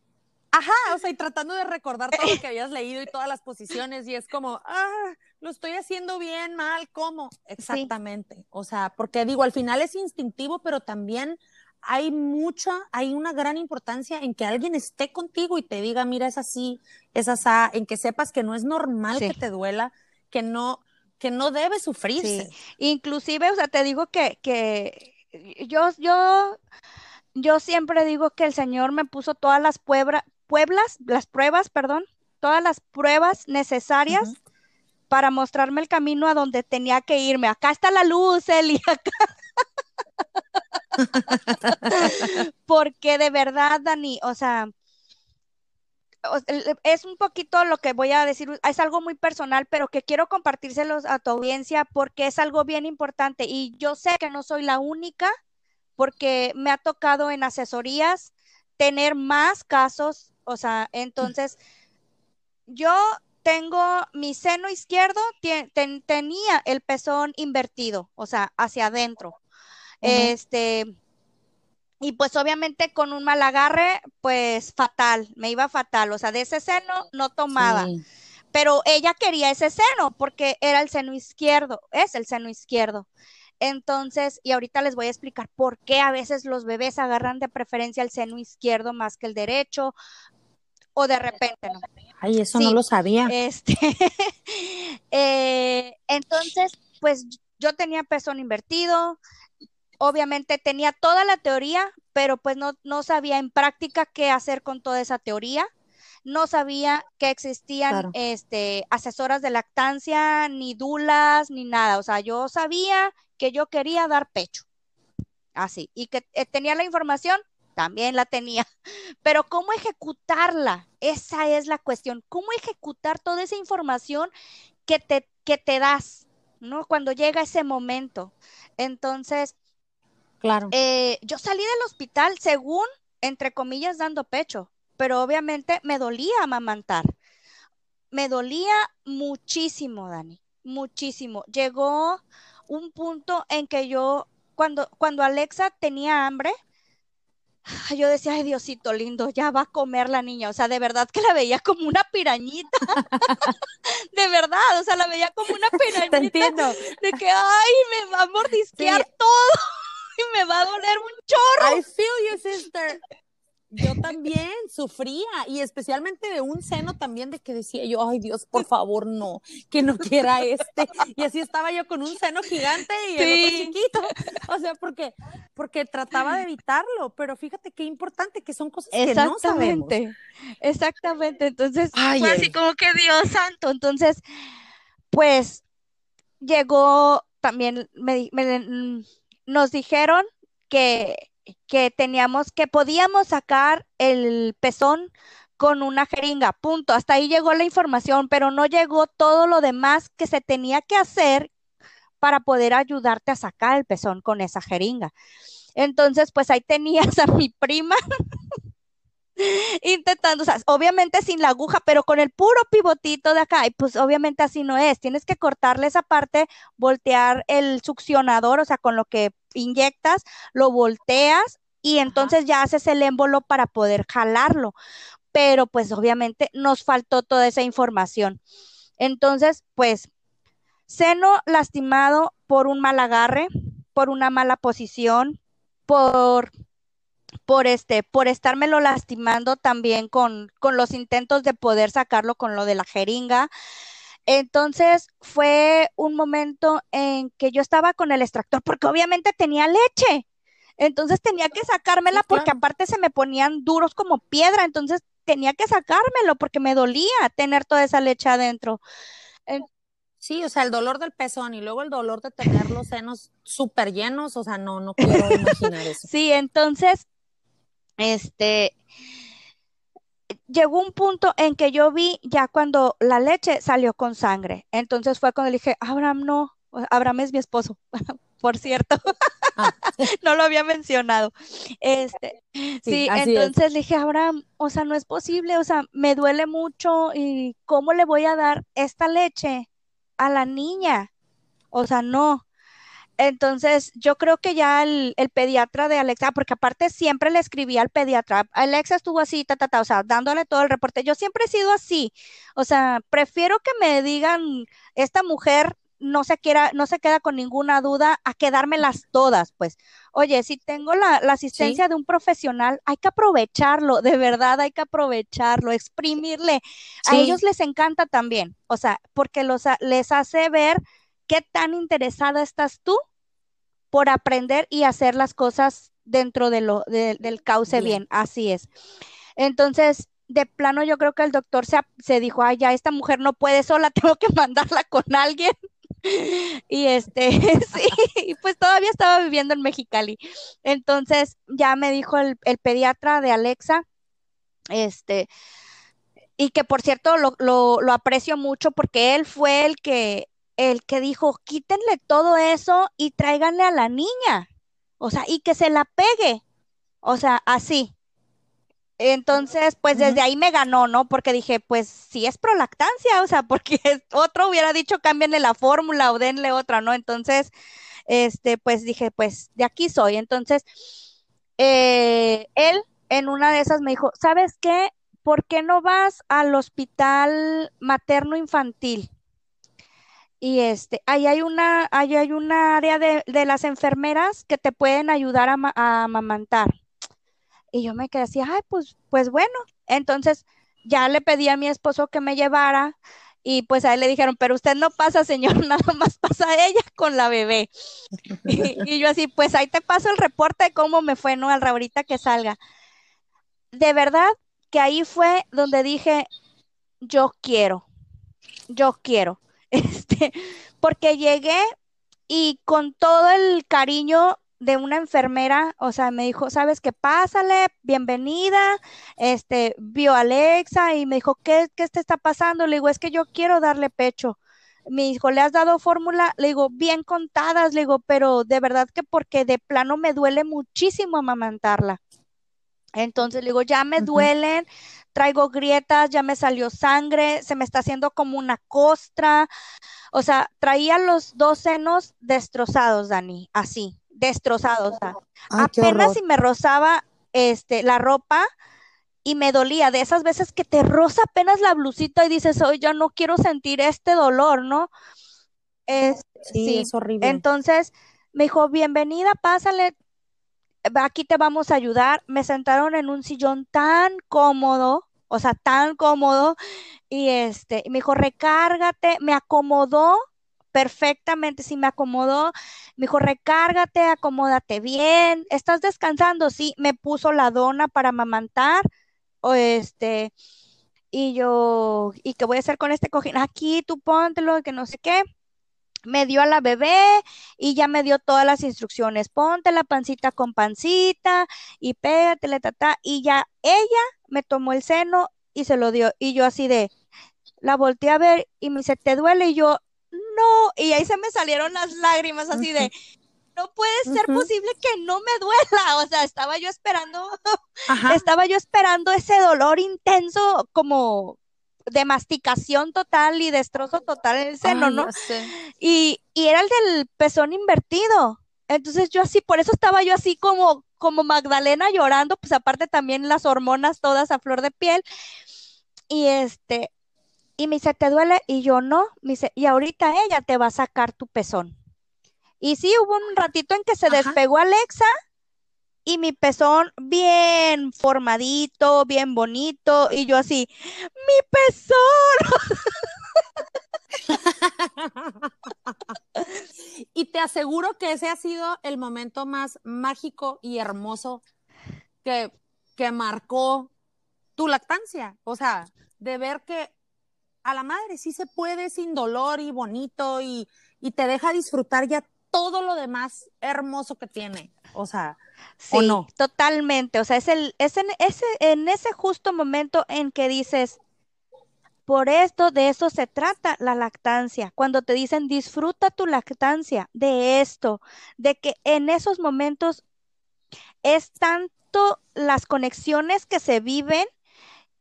ajá, o sea, y tratando de recordar todo lo que habías leído y todas las posiciones, y es como, ah, lo estoy haciendo bien, mal, ¿cómo? Exactamente. O sea, porque digo, al final es instintivo, pero también hay mucha, hay una gran importancia en que alguien esté contigo y te diga, mira, es así, es así, en que sepas que no es normal que te duela, que no, que no debe sufrirse. Inclusive, o sea, te digo que, que yo, yo yo siempre digo que el Señor me puso todas las pueblas, las pruebas, perdón, todas las pruebas necesarias para mostrarme el camino a donde tenía que irme. Acá está la luz, Eli, acá. Porque de verdad, Dani, o sea, es un poquito lo que voy a decir, es algo muy personal, pero que quiero compartírselos a tu audiencia porque es algo bien importante y yo sé que no soy la única porque me ha tocado en asesorías tener más casos, o sea, entonces yo tengo mi seno izquierdo, tenía el pezón invertido, o sea, hacia adentro. Este, y pues obviamente con un mal agarre, pues fatal, me iba fatal, o sea, de ese seno no tomaba. Pero ella quería ese seno porque era el seno izquierdo, es el seno izquierdo. Entonces, y ahorita les voy a explicar por qué a veces los bebés agarran de preferencia el seno izquierdo más que el derecho, o de repente no. Ay, eso no lo sabía. Este, eh, entonces, pues yo tenía pezón invertido, obviamente tenía toda la teoría, pero pues no, no sabía en práctica qué hacer con toda esa teoría no sabía que existían este, asesoras de lactancia, ni dulas, ni nada. O sea, yo sabía que yo quería dar pecho. Así. Y que eh, tenía la información, también la tenía. Pero ¿cómo ejecutarla? Esa es la cuestión. ¿Cómo ejecutar toda esa información que te, que te das, ¿no? Cuando llega ese momento. Entonces, claro. Eh, yo salí del hospital según, entre comillas, dando pecho pero obviamente me dolía amamantar. Me dolía muchísimo, Dani, muchísimo. Llegó un punto en que yo, cuando, cuando Alexa tenía hambre, yo decía, ay Diosito lindo, ya va a comer la niña. O sea, de verdad que la veía como una pirañita. de verdad, o sea, la veía como una pirañita. Te entiendo. De que, ay, me va a mordisquear todo y me va a doler un chorro. I feel you, sister yo también sufría y especialmente de un seno también de que decía yo, ay Dios, por favor, no, que no quiera este. Y así estaba yo con un seno gigante y el otro chiquito. O sea, porque, porque trataba de evitarlo, pero fíjate qué importante que son cosas que no sabemos. Exactamente. Entonces, fue así como que Dios santo. Entonces, pues llegó también, me, mm, nos dijeron que que teníamos, que podíamos sacar el pezón con una jeringa, punto. Hasta ahí llegó la información, pero no llegó todo lo demás que se tenía que hacer para poder ayudarte a sacar el pezón con esa jeringa. Entonces, pues ahí tenías a mi prima intentando, o sea, obviamente sin la aguja, pero con el puro pivotito de acá, y pues obviamente así no es, tienes que cortarle esa parte, voltear el succionador, o sea, con lo que inyectas, lo volteas y entonces ya haces el émbolo para poder jalarlo, pero pues obviamente nos faltó toda esa información. Entonces, pues, seno lastimado por un mal agarre, por una mala posición, por por este, por estármelo lastimando también con, con los intentos de poder sacarlo con lo de la jeringa. Entonces fue un momento en que yo estaba con el extractor porque obviamente tenía leche. Entonces tenía que sacármela porque aparte se me ponían duros como piedra. Entonces tenía que sacármelo porque me dolía tener toda esa leche adentro. Sí, o sea, el dolor del pezón y luego el dolor de tener los senos súper llenos, o sea, no, no quiero imaginar eso. Sí, entonces, este, llegó un punto en que yo vi ya cuando la leche salió con sangre. Entonces fue cuando le dije, Abraham no, Abraham es mi esposo, por cierto. Ah. no lo había mencionado. Este, sí, entonces le dije, Abraham, o sea, no es posible, o sea, me duele mucho y ¿cómo le voy a dar esta leche a la niña? O sea, no. Entonces, yo creo que ya el, pediatra de Alexa, porque aparte siempre le escribía al pediatra, Alexa estuvo así, ta, ta, ta, o sea, dándole todo el reporte. Yo siempre he sido así, o sea, prefiero que me digan, esta mujer no se quiera, no se queda con ninguna duda a quedármelas todas, pues. Oye, si tengo la, asistencia de un profesional, hay que aprovecharlo, de verdad hay que aprovecharlo, exprimirle. A ellos les encanta también, o sea, porque los, les hace ver qué tan interesada estás tú por aprender y hacer las cosas dentro de lo, del cauce bien. así es. Entonces, de plano yo creo que el doctor se, se dijo, ay, ya esta mujer no puede sola, tengo que mandarla con alguien. y este, sí, pues todavía estaba viviendo en Mexicali. Entonces ya me dijo el, pediatra de Alexa, este, y que por cierto lo, lo, aprecio mucho porque él fue el que, el que dijo, quítenle todo eso y tráiganle a la niña, o sea, y que se la pegue, o sea, así. Entonces, pues desde ahí me ganó, ¿no? Porque dije, pues si es prolactancia, o sea, porque otro hubiera dicho cámbienle la fórmula o denle otra, ¿no? Entonces, este, pues dije, pues de aquí soy. Entonces, eh, él en una de esas me dijo, ¿sabes qué? ¿Por qué no vas al hospital materno infantil? Y este, ahí hay una, ahí hay una área de, las enfermeras que te pueden ayudar a, a amamantar. Y yo me quedé así, ay, pues, pues bueno. Entonces ya le pedí a mi esposo que me llevara y pues a él le dijeron, pero usted no pasa, señor, nada más pasa ella con la bebé. y, yo así, pues ahí te paso el reporte de cómo me fue, ¿no? Al ahorita que salga. De verdad que ahí fue donde dije, yo quiero, yo quiero. Este, porque llegué y con todo el cariño de una enfermera, o sea, me dijo, ¿sabes qué? Pásale, bienvenida, este, vio a Alexa y me dijo, ¿qué, qué te está pasando? Le digo, es que yo quiero darle pecho. Me dijo, ¿le has dado fórmula? Le digo, bien contadas, le digo, pero de verdad que porque de plano me duele muchísimo amamantarla. Entonces le digo, ya me duelen, traigo grietas, ya me salió sangre, se me está haciendo como una costra. O sea, traía los dos senos destrozados, Dani, así destrozado, o sea, apenas si me rozaba este, la ropa y me dolía, de esas veces que te roza apenas la blusita y dices, hoy ya no quiero sentir este dolor, ¿no? Es, sí, es horrible. Entonces me dijo, bienvenida, pásale, aquí te vamos a ayudar. Me sentaron en un sillón tan cómodo, o sea, tan cómodo, y este, me dijo, recárgate, me acomodó perfectamente, si me acomodó, me dijo, recárgate, acomódate bien, ¿estás descansando? Sí, me puso la dona para amamantar, o este, y yo, ¿y qué voy a hacer con este cojín? Aquí, tú póntelo, que no sé qué. Me dio a la bebé y ya me dio todas las instrucciones. Ponte la pancita con pancita y pégatele, tata. Y ya ella me tomó el seno y se lo dio. Y yo así de, la volteé a ver y me dice, ¿te duele? Y yo, no, y ahí se me salieron las lágrimas así de, no puede ser posible que no me duela, o sea, estaba yo esperando, estaba yo esperando ese dolor intenso como de masticación total y destrozo total en el seno, ¿no? Y, y era el del pezón invertido. Entonces yo así, por eso estaba yo así como, como Magdalena llorando, pues aparte también las hormonas todas a flor de piel. Y este, y me dice, ¿te duele? Y yo no. Me dice, y ahorita ella te va a sacar tu pezón. Y sí, hubo un ratito en que se despegó Alexa y mi pezón bien formadito, bien bonito. Y yo así, mi pezón. y te aseguro que ese ha sido el momento más mágico y hermoso que, que marcó tu lactancia. O sea, de ver que a la madre, sí se puede sin dolor y bonito y, y te deja disfrutar ya todo lo demás hermoso que tiene. O sea, sí, no? totalmente. O sea, es, el, es en, ese, en ese justo momento en que dices, por esto, de eso se trata la lactancia. Cuando te dicen disfruta tu lactancia, de esto, de que en esos momentos es tanto las conexiones que se viven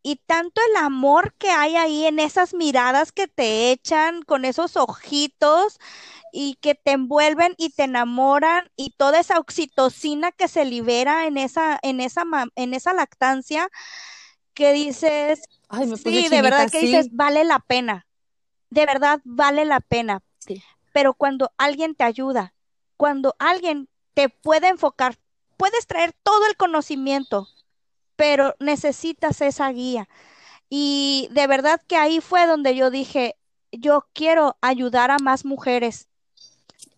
y tanto el amor que hay ahí en esas miradas que te echan con esos ojitos y que te envuelven y te enamoran y toda esa oxitocina que se libera en esa en esa en esa lactancia que dices, sí, de verdad que dices, vale la pena, de verdad vale la pena. Pero cuando alguien te ayuda, cuando alguien te puede enfocar, puedes traer todo el conocimiento, pero necesitas esa guía. Y de verdad que ahí fue donde yo dije, yo quiero ayudar a más mujeres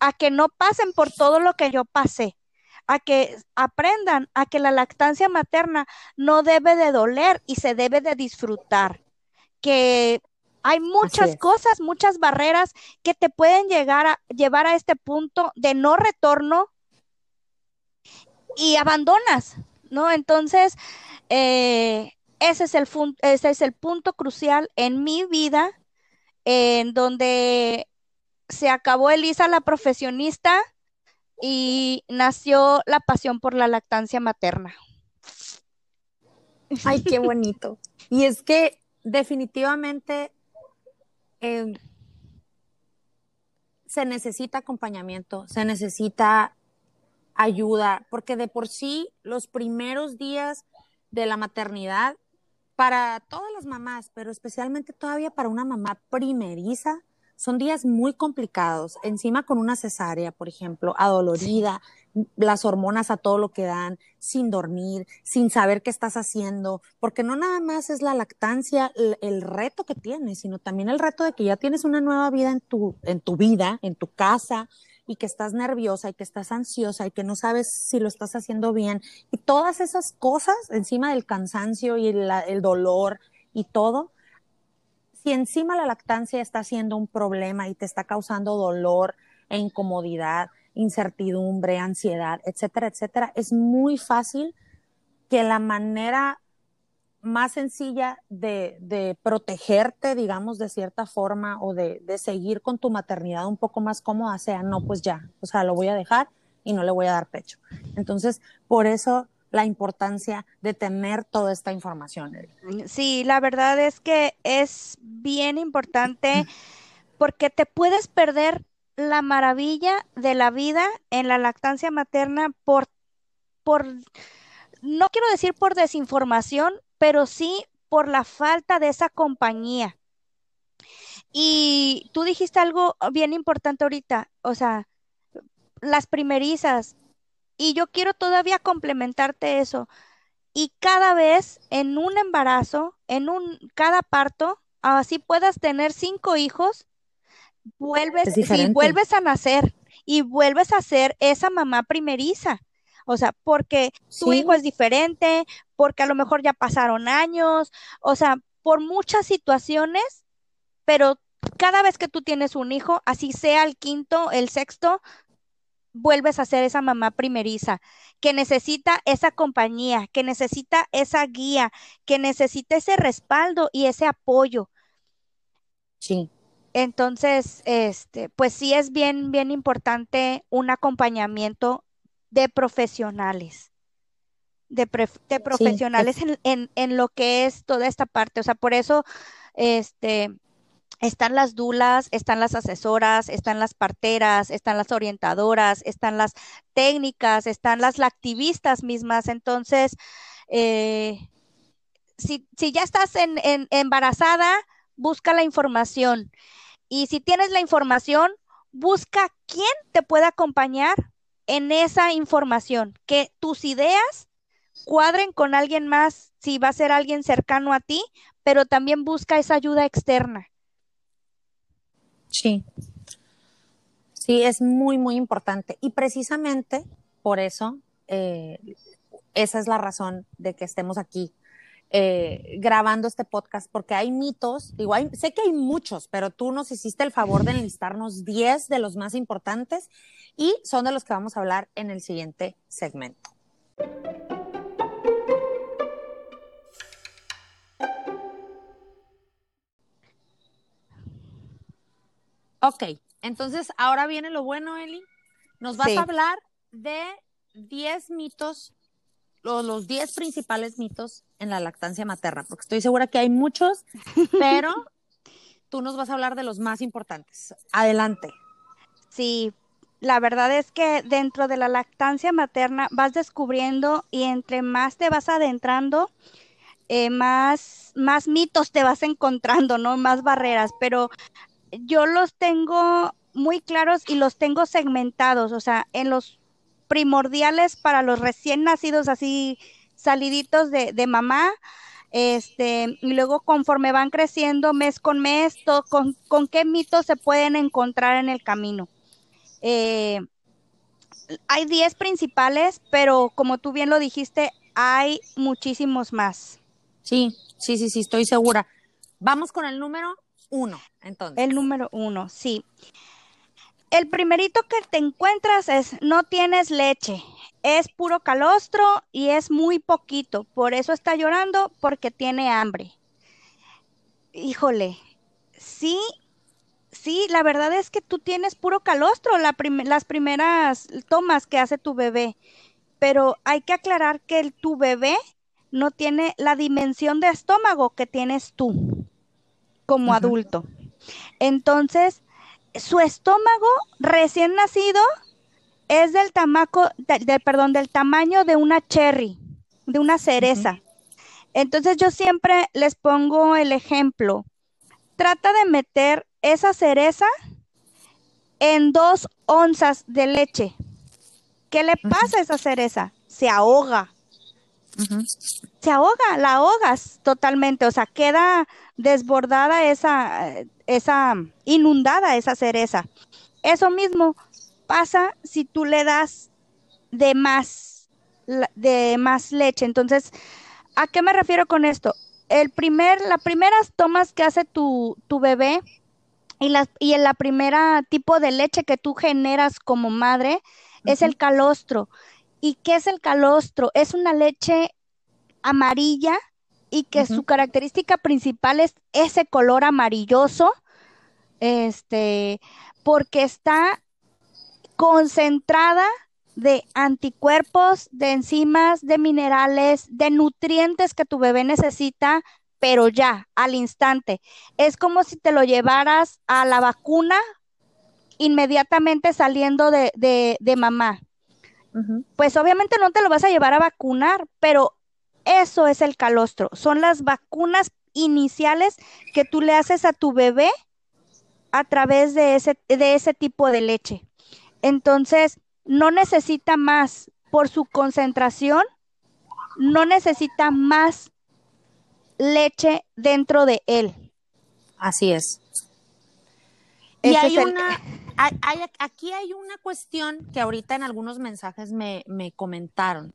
a que no pasen por todo lo que yo pasé, a que aprendan a que la lactancia materna no debe de doler y se debe de disfrutar, que hay muchas cosas, muchas barreras que te pueden llegar a llevar a este punto de no retorno y abandonas, ¿no? Entonces, eh, ese, es el punto crucial en mi vida, en donde se acabó Elisa la profesionista y nació la pasión por la lactancia materna. Ay, qué bonito. y es que definitivamente em, se necesita acompañamiento, se necesita ayuda, porque de por sí los primeros días de la maternidad, para todas las mamás, pero especialmente todavía para una mamá primeriza, son días muy complicados, encima con una cesárea, por ejemplo, adolorida, las hormonas a todo lo que dan, sin dormir, sin saber qué estás haciendo, porque no nada más es la lactancia el, reto que tienes, sino también el reto de que ya tienes una nueva vida en tu, en tu vida, en tu casa, y que estás nerviosa y que estás ansiosa y que no sabes si lo estás haciendo bien. Y todas esas cosas, encima del cansancio y el dolor y todo, si encima la lactancia está siendo un problema y te está causando dolor e incomodidad, incertidumbre, ansiedad, etcétera, etcétera, es muy fácil que la manera más sencilla de, protegerte, digamos, de cierta forma, o de, de, seguir con tu maternidad un poco más cómoda sea, no, pues ya, o sea, lo voy a dejar y no le voy a dar pecho. Entonces, por eso la importancia de tener toda esta información. Sí, la verdad es que es bien importante porque te puedes perder la maravilla de la vida en la lactancia materna por, por, no quiero decir por desinformación, pero sí por la falta de esa compañía. Y tú dijiste algo bien importante ahorita, o sea, las primerizas, y yo quiero todavía complementarte eso. Y cada vez en un embarazo, en un cada parto, así puedas tener cinco hijos, vuelves, y vuelves a nacer y vuelves a ser esa mamá primeriza. O sea, porque tu hijo es diferente, porque a lo mejor ya pasaron años, o sea, por muchas situaciones, pero cada vez que tú tienes un hijo, así sea el quinto, el sexto, vuelves a ser esa mamá primeriza, que necesita esa compañía, que necesita esa guía, que necesita ese respaldo y ese apoyo. Sí. Entonces, este, pues sí es bien, bien importante un acompañamiento de profesionales, de, profesionales en, en, en, lo que es toda esta parte. O sea, por eso, este, están las dulas, están las asesoras, están las parteras, están las orientadoras, están las técnicas, están las activistas mismas. Entonces, eh, si, ya estás en, embarazada, busca la información. Y si tienes la información, busca quién te puede acompañar en esa información, que tus ideas cuadren con alguien más, si va a ser alguien cercano a ti, pero también busca esa ayuda externa. Sí. Sí, es muy, muy importante. Y precisamente por eso, eh, esa es la razón de que estemos aquí. Eh, grabando este podcast porque hay mitos, igual sé que hay muchos, pero tú nos hiciste el favor de enlistarnos 10 de los más importantes y son de los que vamos a hablar en el siguiente segmento. Ok, entonces ahora viene lo bueno, Eli. Nos vas a hablar de 10 mitos, o los 10 principales mitos en la lactancia materna, porque estoy segura que hay muchos, pero tú nos vas a hablar de los más importantes. Adelante. Sí, la verdad es que dentro de la lactancia materna vas descubriendo y entre más te vas adentrando, eh, más, más mitos te vas encontrando, ¿no? Más barreras, pero yo los tengo muy claros y los tengo segmentados, o sea, en los primordiales para los recién nacidos así saliditos de, mamá, este, y luego conforme van creciendo mes con mes, con, con, qué mitos se pueden encontrar en el camino. Eh, hay 10 principales, pero como tú bien lo dijiste, hay muchísimos más. Sí, sí, sí, sí, estoy segura. Vamos con el número uno, entonces. El número uno, sí. El primerito que te encuentras es no tienes leche, es puro calostro y es muy poquito, por eso está llorando porque tiene hambre. Híjole, sí, sí, la verdad es que tú tienes puro calostro la las primeras tomas que hace tu bebé, pero hay que aclarar que el, tu bebé no tiene la dimensión de estómago que tienes tú como adulto. Entonces, su estómago recién nacido es del tamaco, de, perdón, del tamaño de una cherry, de una cereza. Entonces yo siempre les pongo el ejemplo. Trata de meter esa cereza en dos onzas de leche. ¿Qué le pasa a esa cereza? Se ahoga. Se ahoga, la ahogas totalmente, o sea, queda desbordada esa, esa, inundada esa cereza. Eso mismo pasa si tú le das de más, de más leche. Entonces, ¿a qué me refiero con esto? El primer, las primeras tomas que hace tu, tu bebé y, las, y en la primera tipo de leche que tú generas como madre es el calostro. ¿Y qué es el calostro? Es una leche amarilla y que su característica principal es ese color amarilloso, este, porque está concentrada de anticuerpos, de enzimas, de minerales, de nutrientes que tu bebé necesita, pero ya, al instante. Es como si te lo llevaras a la vacuna inmediatamente saliendo de, de, mamá. Pues obviamente no te lo vas a llevar a vacunar, pero eso es el calostro. Son las vacunas iniciales que tú le haces a tu bebé a través de ese, de ese tipo de leche. Entonces, no necesita más por su concentración, no necesita más leche dentro de él. Así es. Y hay una, aquí hay una cuestión que ahorita en algunos mensajes me, me comentaron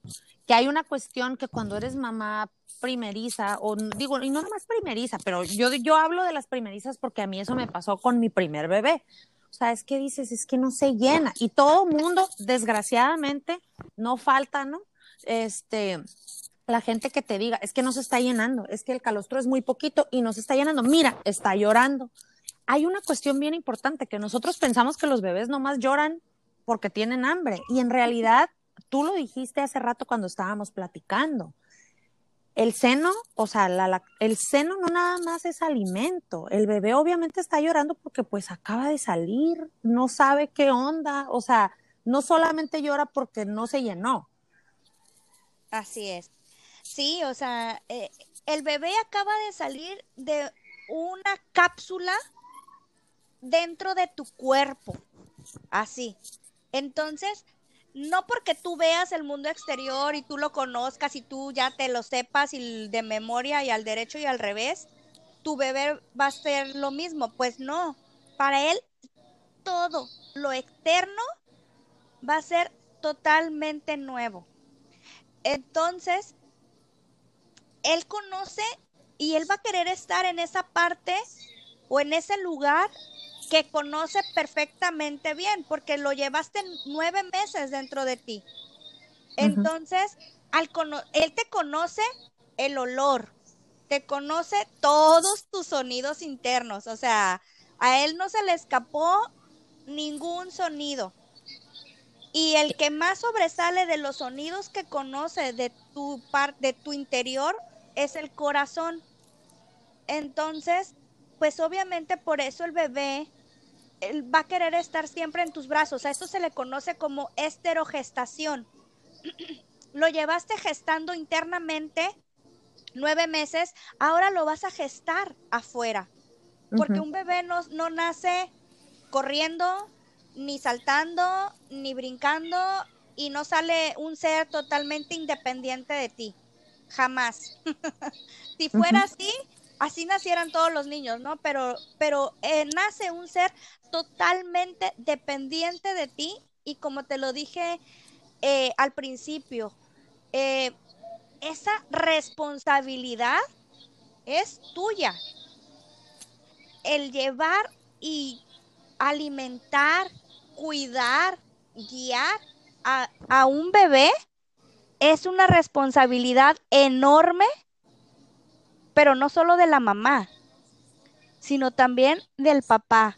que hay una cuestión que cuando eres mamá primeriza, o digo, y no nomás primeriza, pero yo, yo hablo de las primerizas porque a mí eso me pasó con mi primer bebé. O sea, es que dices, es que no se llena. Y todo mundo, desgraciadamente, no falta, ¿no? Este, la gente que te diga, es que no se está llenando, es que el calostro es muy poquito y no se está llenando. Mira, está llorando. Hay una cuestión bien importante, que nosotros pensamos que los bebés nomás lloran porque tienen hambre y en realidad tú lo dijiste hace rato cuando estábamos platicando. El seno, o sea, el seno no nada más es alimento. El bebé obviamente está llorando porque pues acaba de salir, no sabe qué onda, o sea, no solamente llora porque no se llenó. Así es. Sí, o sea, eh, el bebé acaba de salir de una cápsula dentro de tu cuerpo. Así. Entonces, no porque tú veas el mundo exterior y tú lo conozcas y tú ya te lo sepas y de memoria y al derecho y al revés, tu bebé va a ser lo mismo. Pues no, para él todo lo externo va a ser totalmente nuevo. Entonces, él conoce y él va a querer estar en esa parte o en ese lugar que conoce perfectamente bien, porque lo llevaste nueve meses dentro de ti. Entonces, al él te conoce el olor, te conoce todos tus sonidos internos, o sea, a él no se le escapó ningún sonido. Y el que más sobresale de los sonidos que conoce de tu parte de tu interior es el corazón. Entonces, pues obviamente por eso el bebé él va a querer estar siempre en tus brazos. A esto se le conoce como esterogestación. lo llevaste gestando internamente nueve meses, ahora lo vas a gestar afuera. Porque un bebé no, no nace corriendo, ni saltando, ni brincando, y no sale un ser totalmente independiente de ti. Jamás. si fuera así, así nacieran todos los niños, ¿no? Pero, pero eh, nace un ser totalmente dependiente de ti y como te lo dije eh, al principio, eh, esa responsabilidad es tuya. El llevar y alimentar, cuidar, guiar a, a un bebé es una responsabilidad enorme, pero no solo de la mamá, sino también del papá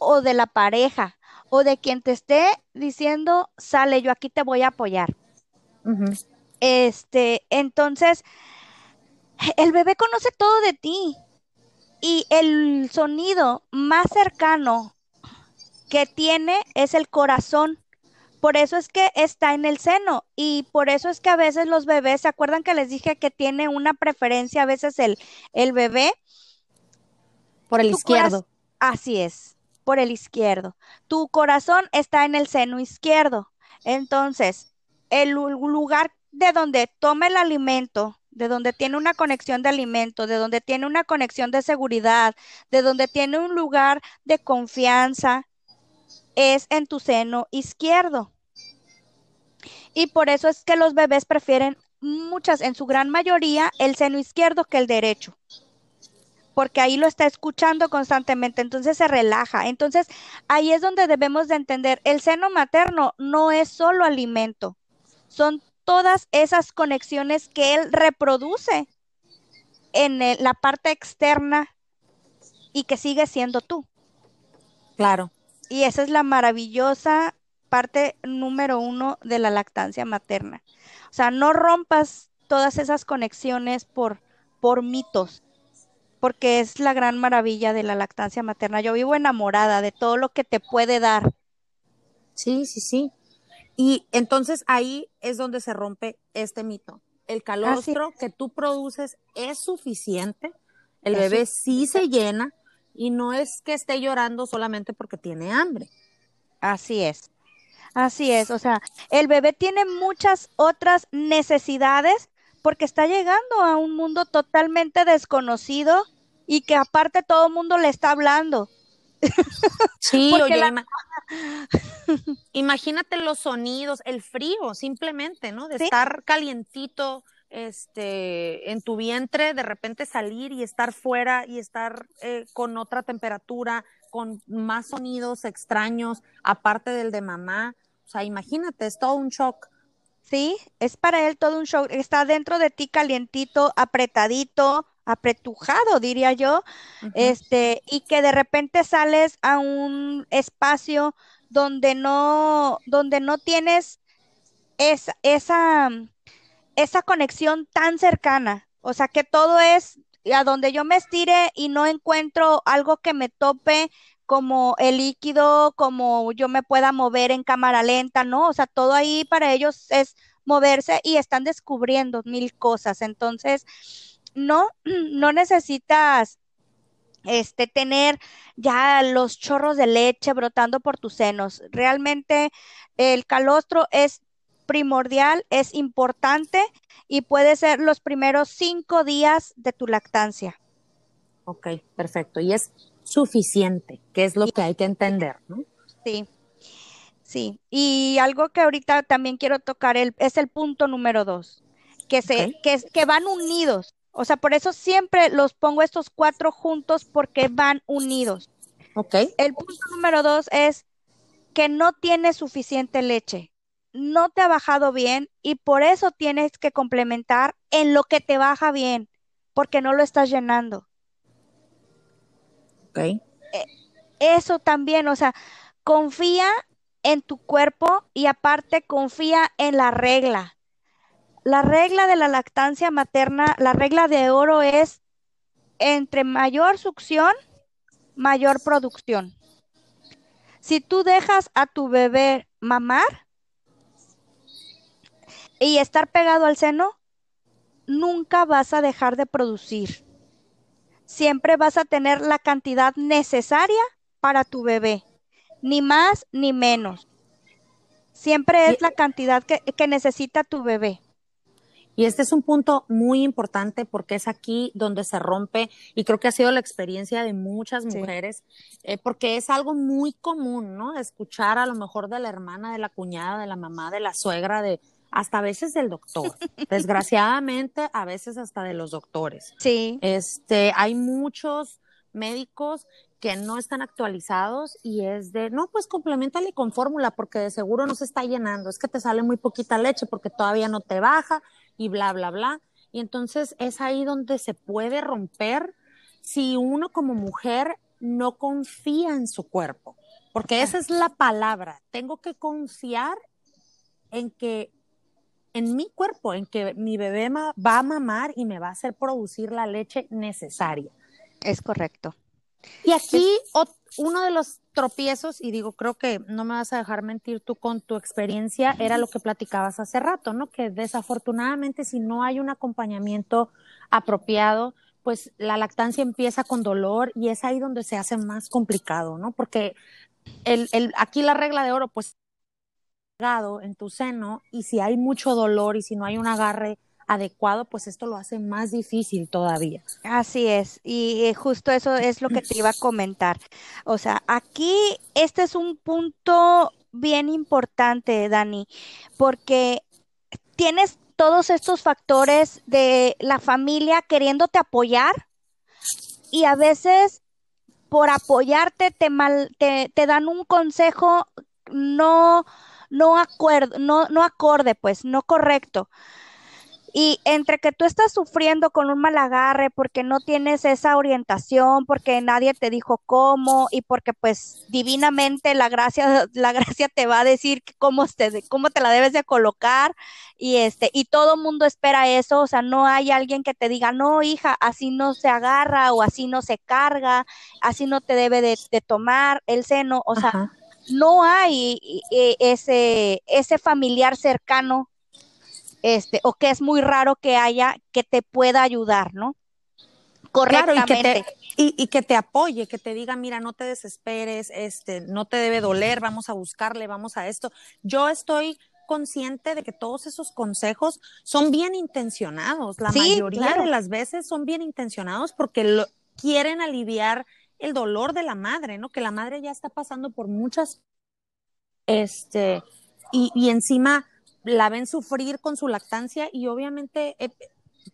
o de la pareja o de quien te esté diciendo, sale, yo aquí te voy a apoyar. Este, entonces, el bebé conoce todo de ti y el sonido más cercano que tiene es el corazón. Por eso es que está en el seno y por eso es que a veces los bebés, ¿se acuerdan que les dije que tiene una preferencia a veces el, el bebé? Por el izquierdo. Así es, por el izquierdo. Tu corazón está en el seno izquierdo. Entonces, el lugar de donde toma el alimento, de donde tiene una conexión de alimento, de donde tiene una conexión de seguridad, de donde tiene un lugar de confianza, es en tu seno izquierdo. Y por eso es que los bebés prefieren muchas, en su gran mayoría, el seno izquierdo que el derecho. Porque ahí lo está escuchando constantemente, entonces se relaja. Entonces ahí es donde debemos de entender, el seno materno no es solo alimento, son todas esas conexiones que él reproduce en la parte externa y que sigue siendo tú. Claro. Y esa es la maravillosa parte número uno de la lactancia materna. O sea, no rompas todas esas conexiones por, por mitos, porque es la gran maravilla de la lactancia materna. Yo vivo enamorada de todo lo que te puede dar. Sí, sí, sí. Y entonces ahí es donde se rompe este mito. El calostro que tú produces es suficiente, el bebé sí se llena y no es que esté llorando solamente porque tiene hambre. Así es. Así es, o sea, el bebé tiene muchas otras necesidades porque está llegando a un mundo totalmente desconocido y que aparte todo el mundo le está hablando. Sí, oye, imagínate los sonidos, el frío, simplemente, ¿no? De estar calientito, este, en tu vientre, de repente salir y estar fuera y estar eh, con otra temperatura, con más sonidos extraños, aparte del de mamá. O sea, imagínate, es todo un shock. Sí, es para él todo un shock. Está dentro de ti calientito, apretadito, apretujado, diría yo, este, y que de repente sales a un espacio donde no, donde no tienes esa, esa, esa conexión tan cercana. O sea, que todo es a donde yo me estire y no encuentro algo que me tope como el líquido, como yo me pueda mover en cámara lenta, ¿no? O sea, todo ahí para ellos es moverse y están descubriendo mil cosas. Entonces, no, no necesitas este, tener ya los chorros de leche brotando por tus senos. Realmente el calostro es primordial, es importante y puede ser los primeros cinco días de tu lactancia. Ok, perfecto. Y es suficiente, que es lo que hay que entender, ¿no? Sí. Sí, y algo que ahorita también quiero tocar el, es el punto número dos, que, se, que, que van unidos O sea, por eso siempre los pongo estos cuatro juntos porque van unidos. Ok. El punto número dos es que no tienes suficiente leche, no te ha bajado bien y por eso tienes que complementar en lo que te baja bien, porque no lo estás llenando. Ok. E, eso también, o sea, confía en tu cuerpo y aparte confía en la regla. La regla de la lactancia materna, la regla de oro es entre mayor succión, mayor producción. Si tú dejas a tu bebé mamar y estar pegado al seno, nunca vas a dejar de producir. Siempre vas a tener la cantidad necesaria para tu bebé, ni más ni menos. Siempre es la cantidad que, que necesita tu bebé. Y este es un punto muy importante porque es aquí donde se rompe y creo que ha sido la experiencia de muchas mujeres, eh, porque es algo muy común, ¿no? Escuchar a lo mejor de la hermana, de la cuñada, de la mamá, de la suegra, de hasta a veces del doctor. Desgraciadamente, a veces hasta de los doctores. Sí. Este, hay muchos médicos que no están actualizados y es de, no, pues complementale con fórmula porque de seguro no se está llenando, es que te sale muy poquita leche porque todavía no te baja y bla, bla, bla. Y entonces es ahí donde se puede romper si uno como mujer no confía en su cuerpo, porque esa es la palabra. Tengo que confiar en que en mi cuerpo, en que mi bebé va a mamar y me va a hacer producir la leche necesaria. Es correcto. Y aquí uno de los tropiezos, y digo, creo que no me vas a dejar mentir tú con tu experiencia, era lo que platicabas hace rato, ¿no? Que desafortunadamente si no hay un acompañamiento apropiado, pues la lactancia empieza con dolor y es ahí donde se hace más complicado, ¿no? Porque el, el, aquí la regla de oro, pues, en tu seno y si hay mucho dolor y si no hay un agarre adecuado, pues esto lo hace más difícil todavía. Así es, y eh, justo eso es lo que te iba a comentar. O sea, aquí este es un punto bien importante, Dani, porque tienes todos estos factores de la familia queriéndote apoyar y a veces por apoyarte te, mal, te, te dan un consejo no, no, acuerdo, no, no acorde, pues, no correcto. Y entre que tú estás sufriendo con un mal agarre porque no tienes esa orientación, porque nadie te dijo cómo y porque pues divinamente la gracia, la gracia te va a decir cómo te, cómo te la debes de colocar y este, y todo mundo espera eso, o sea, no hay alguien que te diga, no, hija, así no se agarra o así no se carga, así no te debe de, tomar el seno, o sea, no hay ese, ese familiar cercano este, o que es muy raro que haya que te pueda ayudar, ¿no? Correctamente. y, que te, apoye, que te diga, mira, no te desesperes, este, no te debe doler, vamos a buscarle, vamos a esto. Yo estoy consciente de que todos esos consejos son bien intencionados. La mayoría de las veces son bien intencionados porque quieren aliviar el dolor de la madre, ¿no? Que la madre ya está pasando por muchas, este, y, y encima la ven sufrir con su lactancia y obviamente eh,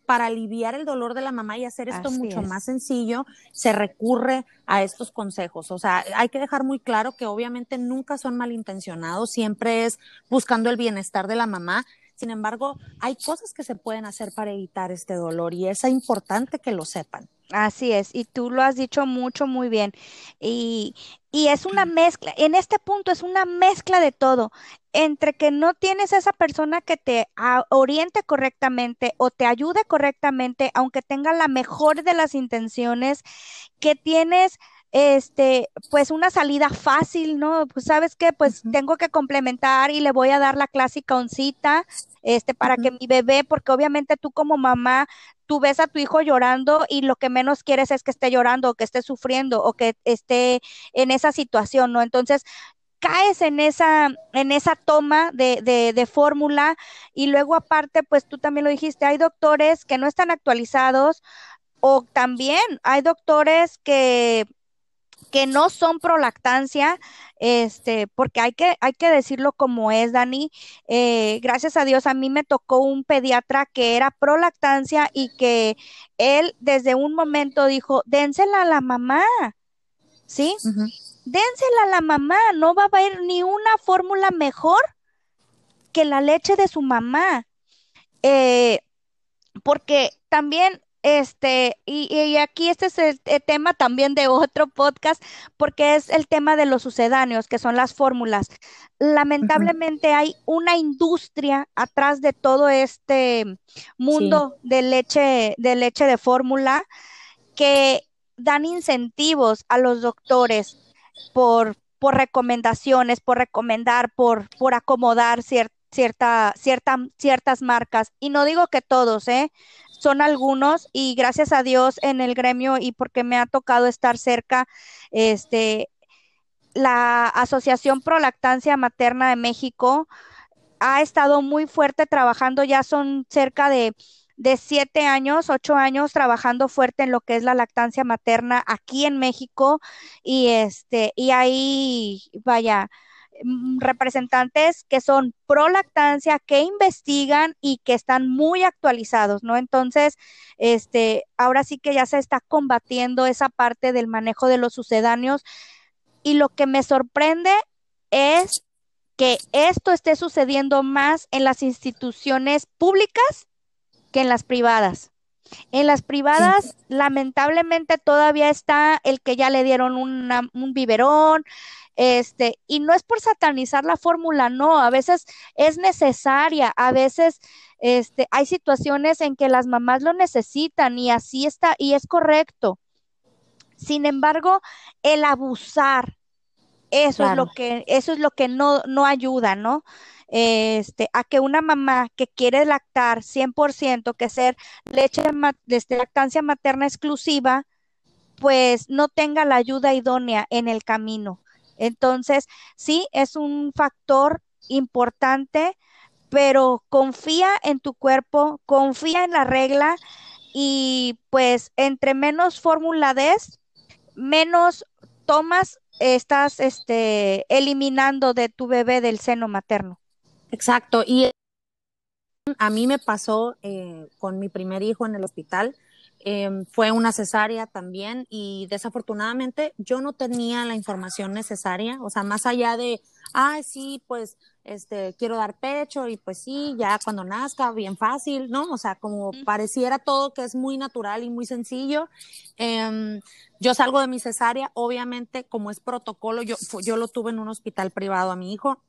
para aliviar el dolor de la mamá y hacer esto mucho más sencillo, se recurre a estos consejos. O sea, hay que dejar muy claro que obviamente nunca son malintencionados, siempre es buscando el bienestar de la mamá. Sin embargo, hay cosas que se pueden hacer para evitar este dolor y es importante que lo sepan. Así es, y tú lo has dicho mucho, muy bien. Y, y es una mezcla, en este punto es una mezcla de todo, entre que no tienes esa persona que te oriente correctamente o te ayude correctamente, aunque tenga la mejor de las intenciones, que tienes este, pues una salida fácil, ¿no? Pues sabes que pues tengo que complementar y le voy a dar la clásica oncita, este, para que mi bebé, porque obviamente tú como mamá, tú ves a tu hijo llorando y lo que menos quieres es que esté llorando o que esté sufriendo o que esté en esa situación, ¿no? Entonces, caes en esa, en esa toma de, de, de fórmula y luego aparte, pues tú también lo dijiste, hay doctores que no están actualizados o también hay doctores que que no son prolactancia, este, porque hay que, hay que decirlo como es, Dani. Eh, gracias a Dios, a mí me tocó un pediatra que era prolactancia y que él desde un momento dijo, dénsela a la mamá, ¿sí? Dénsela a la mamá, no va a haber ni una fórmula mejor que la leche de su mamá. Eh, porque también este, y, aquí este es el, tema también de otro podcast, porque es el tema de los sucedáneos, que son las fórmulas. Lamentablemente hay una industria atrás de todo este mundo de leche, de leche de fórmula, que dan incentivos a los doctores por, por recomendaciones, por recomendar, por, por acomodar cierta, cierta, ciertas marcas. Y no digo que todos, ¿eh? Son algunos y gracias a Dios en el gremio y porque me ha tocado estar cerca, este, la Asociación Pro Lactancia Materna de México ha estado muy fuerte trabajando, ya son cerca de, de siete años, ocho años trabajando fuerte en lo que es la lactancia materna aquí en México y este, y ahí, vaya, representantes que son pro lactancia, que investigan y que están muy actualizados, ¿no? Entonces, este, ahora sí que ya se está combatiendo esa parte del manejo de los sucedáneos y lo que me sorprende es que esto esté sucediendo más en las instituciones públicas que en las privadas. En las privadas, lamentablemente, todavía está el que ya le dieron un biberón, este, y no es por satanizar la fórmula, no, a veces es necesaria, a veces este, hay situaciones en que las mamás lo necesitan y así está, y es correcto. Sin embargo, el abusar, eso es lo que, eso es lo que no, no ayuda, ¿no? Este, a que una mamá que quiere lactar 100%, que ser leche de este, lactancia materna exclusiva, pues no tenga la ayuda idónea en el camino. Entonces, sí, es un factor importante, pero confía en tu cuerpo, confía en la regla y pues entre menos fórmula des, menos tomas estás este, eliminando de tu bebé del seno materno. Exacto. Y a mí me pasó eh, con mi primer hijo en el hospital. Em, fue una cesárea también y desafortunadamente yo no tenía la información necesaria, o sea, más allá de, ah, sí, pues, este, quiero dar pecho y pues sí, ya cuando nazca, bien fácil, ¿no? O sea, como pareciera todo que es muy natural y muy sencillo. Em, yo salgo de mi cesárea, obviamente, como es protocolo, yo, yo lo tuve en un hospital privado a mi hijo.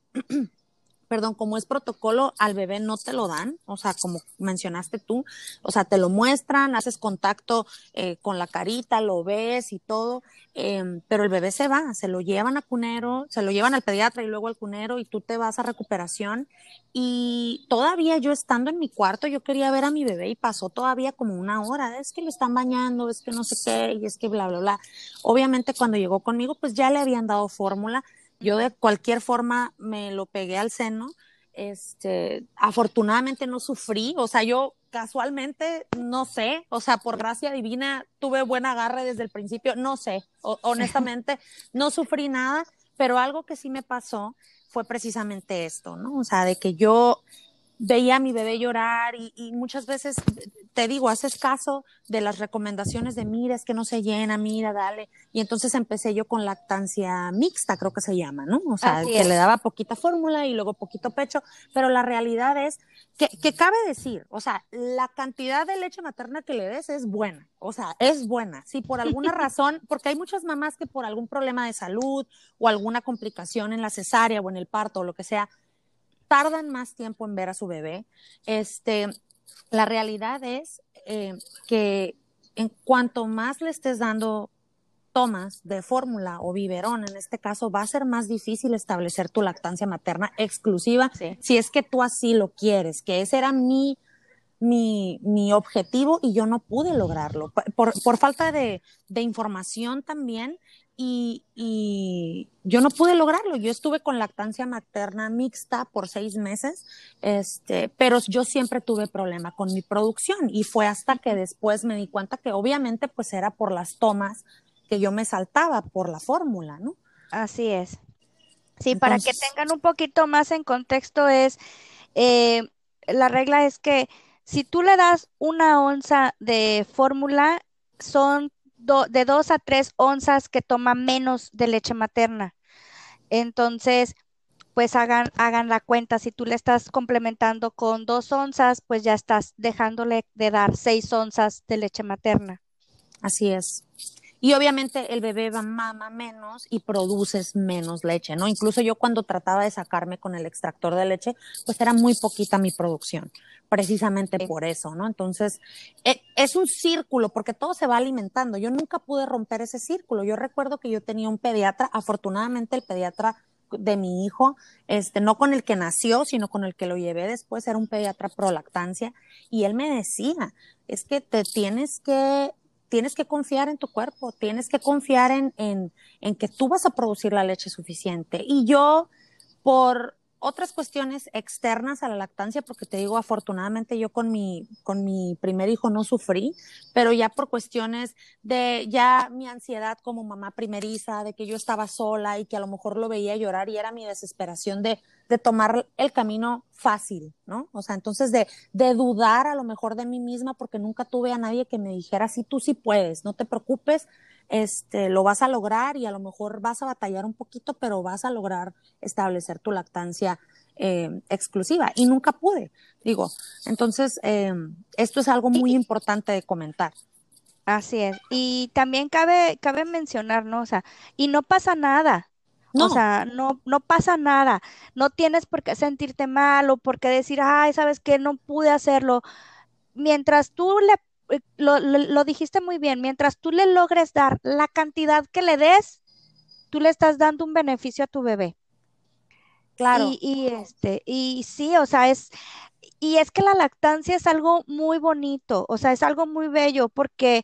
Perdón, como es protocolo, al bebé no te lo dan, o sea, como mencionaste tú, o sea, te lo muestran, haces contacto eh, con la carita, lo ves y todo, em, pero el bebé se va, se lo llevan a cunero, se lo llevan al pediatra y luego al cunero y tú te vas a recuperación. Y todavía yo estando en mi cuarto, yo quería ver a mi bebé y pasó todavía como una hora, es que le están bañando, es que no sé qué, y es que bla, bla, bla. Obviamente cuando llegó conmigo, pues ya le habían dado fórmula yo de cualquier forma me lo pegué al seno. Este, afortunadamente no sufrí, o sea, yo casualmente no sé, o sea, por gracia divina tuve buen agarre desde el principio, no sé, honestamente no sufrí nada, pero algo que sí me pasó fue precisamente esto, ¿no? O sea, de que yo veía a mi bebé llorar y, muchas veces te digo, haces caso de las recomendaciones de mira, es que no se llena, mira, dale. Y entonces empecé yo con lactancia mixta, creo que se llama, ¿no? O sea, que le daba poquita fórmula y luego poquito pecho, pero la realidad es que, que cabe decir, o sea, la cantidad de leche materna que le des es buena, o sea, es buena. Si por alguna razón, porque hay muchas mamás que por algún problema de salud o alguna complicación en la cesárea o en el parto o lo que sea, tardan más tiempo en ver a su bebé. Este, la realidad es eh, que en cuanto más le estés dando tomas de fórmula o biberón, en este caso, va a ser más difícil establecer tu lactancia materna exclusiva si es que tú así lo quieres, que ese era mi, mi, mi objetivo y yo no pude lograrlo. Por, por falta de, de, información también y, y, yo no pude lograrlo. Yo estuve con lactancia materna mixta por seis meses, este, pero yo siempre tuve problema con mi producción y fue hasta que después me di cuenta que obviamente pues era por las tomas que yo me saltaba por la fórmula, ¿no? Así es. Sí, para que tengan un poquito más en contexto es, eh, la regla es que si tú le das una onza de fórmula, son de dos a tres onzas que toma menos de leche materna. Entonces, pues hagan, hagan la cuenta. Si tú le estás complementando con dos onzas, pues ya estás dejándole de dar seis onzas de leche materna. Así es. Y obviamente el bebé va mama menos y produces menos leche, ¿no? Incluso yo cuando trataba de sacarme con el extractor de leche, pues era muy poquita mi producción, precisamente por eso, ¿no? Entonces, e, es un círculo porque todo se va alimentando. Yo nunca pude romper ese círculo. Yo recuerdo que yo tenía un pediatra, afortunadamente el pediatra de mi hijo, este, no con el que nació, sino con el que lo llevé después, era un pediatra pro lactancia, y él me decía, es que te tienes que, tienes que confiar en tu cuerpo, tienes que confiar en, en, que tú vas a producir la leche suficiente. Y yo, por otras cuestiones externas a la lactancia, porque te digo, afortunadamente yo con mi, con mi primer hijo no sufrí, pero ya por cuestiones de ya mi ansiedad como mamá primeriza, de que yo estaba sola y que a lo mejor lo veía llorar y era mi desesperación de, de tomar el camino fácil, ¿no? O sea, entonces de, de dudar a lo mejor de mí misma porque nunca tuve a nadie que me dijera, sí, tú sí puedes, no te preocupes, este, lo vas a lograr y a lo mejor vas a batallar un poquito, pero vas a lograr establecer tu lactancia eh, exclusiva. Y nunca pude, digo. Entonces, eh, esto es algo muy importante de comentar. Así es. Y también cabe, cabe mencionar, ¿no? O sea, y no pasa nada. No. O sea, no, no pasa nada. No tienes por qué sentirte mal o por qué decir, ay, ¿sabes qué? No pude hacerlo. Mientras tú le eh, lo, dijiste muy bien, mientras tú le logres dar la cantidad que le des, tú le estás dando un beneficio a tu bebé. Claro. Y, este, y sí, o sea, es, y es que la lactancia es algo muy bonito, o sea, es algo muy bello, porque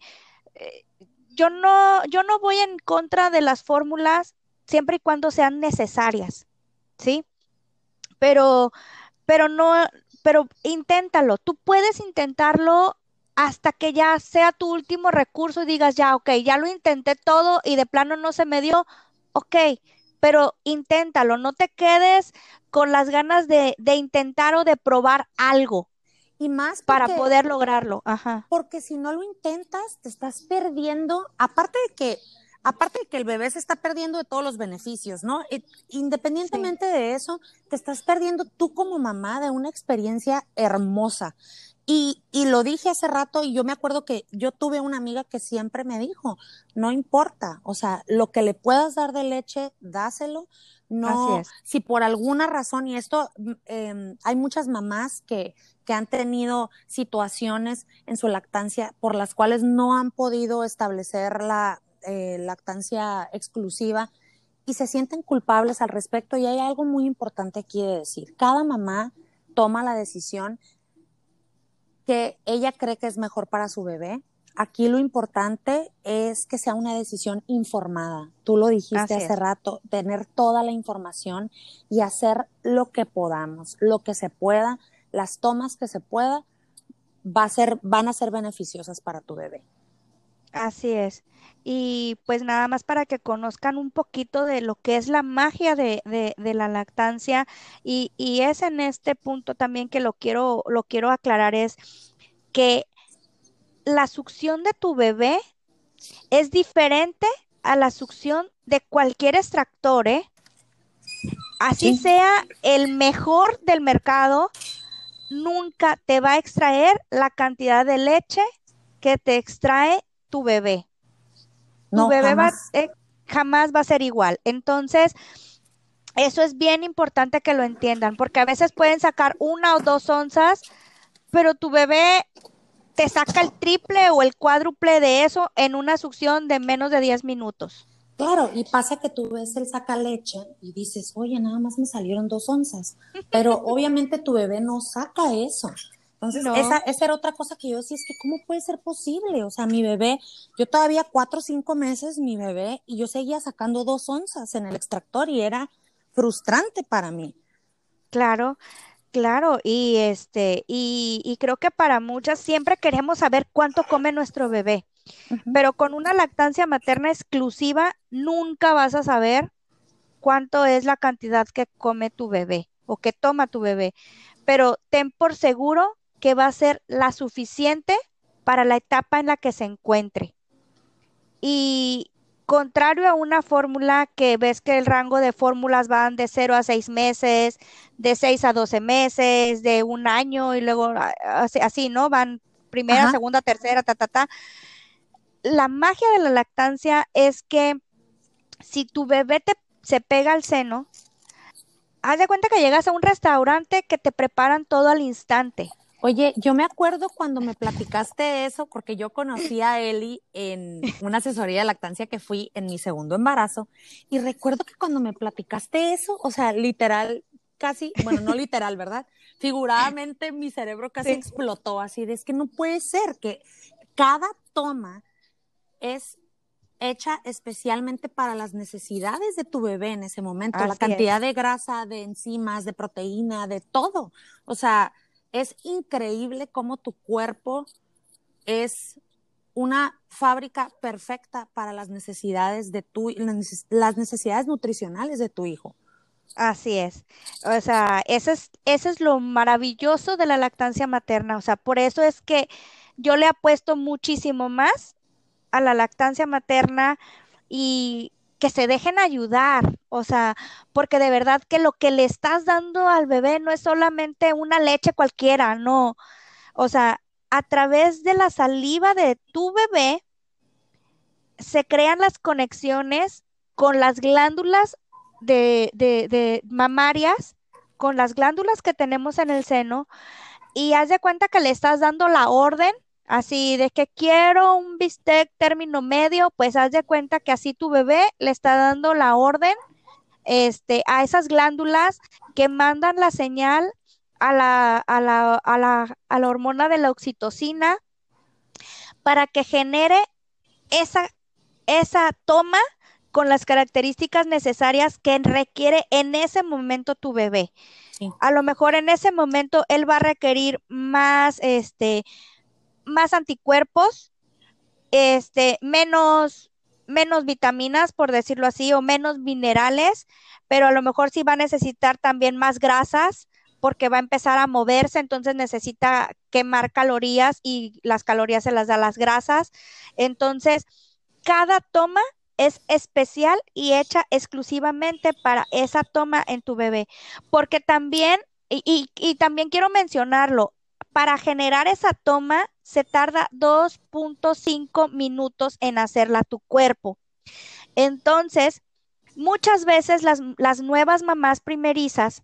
eh, yo no, yo no voy en contra de las fórmulas siempre y cuando sean necesarias, ¿sí? Pero, pero no, pero inténtalo, tú puedes intentarlo hasta que ya sea tu último recurso y digas, ya, ok, ya lo intenté todo y de plano no se me dio, ok, pero inténtalo, no te quedes con las ganas de, intentar o de probar algo. Y más para poder lograrlo. Ajá. Porque si no lo intentas, te estás perdiendo, aparte de que, aparte de que el bebé se está perdiendo de todos los beneficios, ¿no? independientemente de eso, te estás perdiendo tú como mamá de una experiencia hermosa. Y, y, lo dije hace rato y yo me acuerdo que yo tuve una amiga que siempre me dijo, no importa, o sea, lo que le puedas dar de leche, dáselo. No, si por alguna razón, y esto, eh, hay muchas mamás que, que han tenido situaciones en su lactancia por las cuales no han podido establecer la eh, lactancia exclusiva y se sienten culpables al respecto. Y hay algo muy importante aquí de decir. Cada mamá toma la decisión que ella cree que es mejor para su bebé. Aquí lo importante es que sea una decisión informada. Tú lo dijiste hace rato, tener toda la información y hacer lo que podamos, lo que se pueda, las tomas que se pueda, va a ser, van a ser beneficiosas para tu bebé. Así es. Y pues nada más para que conozcan un poquito de lo que es la magia de, de, la lactancia y, y, es en este punto también que lo quiero, lo quiero aclarar es que la succión de tu bebé es diferente a la succión de cualquier extractor, ¿eh? Así sea el mejor del mercado, nunca te va a extraer la cantidad de leche que te extrae tu bebé. Tu bebé jamás. Va, eh, jamás va a ser igual. Entonces, eso es bien importante que lo entiendan, porque a veces pueden sacar una o dos onzas, pero tu bebé te saca el triple o el cuádruple de eso en una succión de menos de 10 minutos. Claro, y pasa que tú ves el saca leche y dices, oye, nada más me salieron dos onzas, pero obviamente tu bebé no saca eso. Entonces, esa, esa, era otra cosa que yo decía, es que ¿cómo puede ser posible? O sea, mi bebé, yo todavía cuatro o cinco meses, mi bebé, y yo seguía sacando dos onzas en el extractor y era frustrante para mí. Claro, claro, y este, y, y creo que para muchas siempre queremos saber cuánto come nuestro bebé. Pero con una lactancia materna exclusiva nunca vas a saber cuánto es la cantidad que come tu bebé o que toma tu bebé. Pero ten por seguro que va a ser la suficiente para la etapa en la que se encuentre. Y contrario a una fórmula que ves que el rango de fórmulas van de 0 a 6 meses, de 6 a 12 meses, de un año y luego así, ¿no? Van primera, segunda, tercera, ta, ta, ta. La magia de la lactancia es que si tu bebé te, se pega al seno, haz de cuenta que llegas a un restaurante que te preparan todo al instante. Oye, yo me acuerdo cuando me platicaste eso, porque yo conocí a Eli en una asesoría de lactancia que fui en mi segundo embarazo, y recuerdo que cuando me platicaste eso, o sea, literal, casi, bueno, no literal, ¿verdad? Figuradamente mi cerebro casi explotó así, de es que no puede ser que cada toma es hecha especialmente para las necesidades de tu bebé en ese momento, la cantidad de grasa, de enzimas, de proteína, de todo. O sea, es increíble cómo tu cuerpo es una fábrica perfecta para las necesidades de tu, las necesidades nutricionales de tu hijo. Así es. O sea, eso es, es lo maravilloso de la lactancia materna. O sea, por eso es que yo le apuesto muchísimo más a la lactancia materna y que se dejen ayudar, o sea, porque de verdad que lo que le estás dando al bebé no es solamente una leche cualquiera, no, o sea, a través de la saliva de tu bebé se crean las conexiones con las glándulas de, mamarias, con las glándulas que tenemos en el seno, y haz de cuenta que le estás dando la orden Así de que quiero un bistec término medio, pues haz de cuenta que así tu bebé le está dando la orden este, a esas glándulas que mandan la señal a la, a la, a la, a la hormona de la oxitocina para que genere esa, esa toma con las características necesarias que requiere en ese momento tu bebé. A lo mejor en ese momento él va a requerir más, este, más anticuerpos, este, menos, menos vitaminas, por decirlo así, o menos minerales, pero a lo mejor sí va a necesitar también más grasas porque va a empezar a moverse, entonces necesita quemar calorías y las calorías se las da las grasas. Entonces, cada toma es especial y hecha exclusivamente para esa toma en tu bebé, porque también, y, y también quiero mencionarlo, para generar esa toma se tarda 2.5 minutos en hacerla tu cuerpo. Entonces, muchas veces las, nuevas mamás primerizas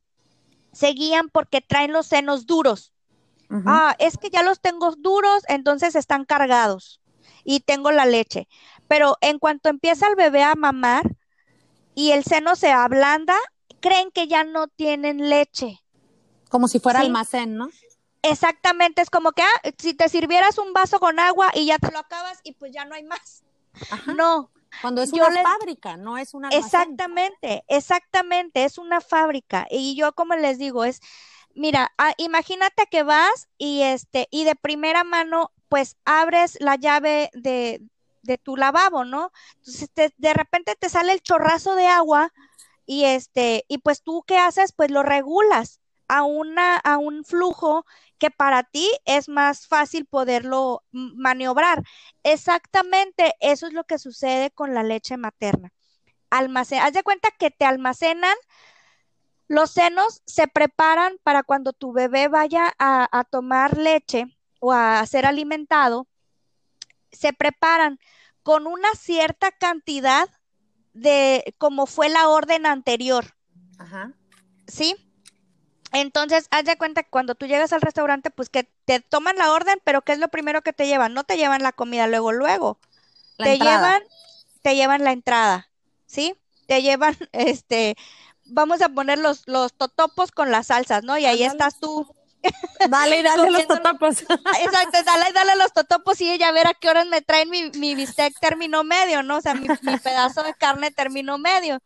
se guían porque traen los senos duros. Ah, es que ya los tengo duros, entonces están cargados y tengo la leche. Pero en cuanto empieza el bebé a mamar y el seno se ablanda, creen que ya no tienen leche. Como si fuera almacén, ¿no? Exactamente, es como que ah, si te sirvieras un vaso con agua y ya te lo acabas y pues ya no hay más. No. Cuando es una fábrica, no es una Exactamente, exactamente, es una fábrica. Y yo como les digo, es, mira, ah, imagínate que vas y este, y de primera mano, pues abres la llave de, de tu lavabo, ¿no? Entonces de repente te sale el chorrazo de agua y este, y pues tú qué haces, pues lo regulas a una, a un flujo que para ti es más fácil poderlo maniobrar. Exactamente eso es lo que sucede con la leche materna. Almacén, haz de cuenta que te almacenan los senos se preparan para cuando tu bebé vaya a, tomar leche o a ser alimentado, se preparan con una cierta cantidad de como fue la orden anterior. Ajá. ¿Sí? Entonces, haz de cuenta que cuando tú llegas al restaurante, pues que te toman la orden, pero ¿qué es lo primero que te llevan? No te llevan la comida luego, luego. te llevan, te llevan la entrada, ¿sí? Te llevan, este, vamos a poner los, los totopos con las salsas, ¿no? Y ahí estás tú. Dale, dale los totopos. Exacto, dale, dale los totopos y ella a ver a qué horas me traen mi, mi bistec término medio, ¿no? O sea, mi, mi pedazo de carne término medio.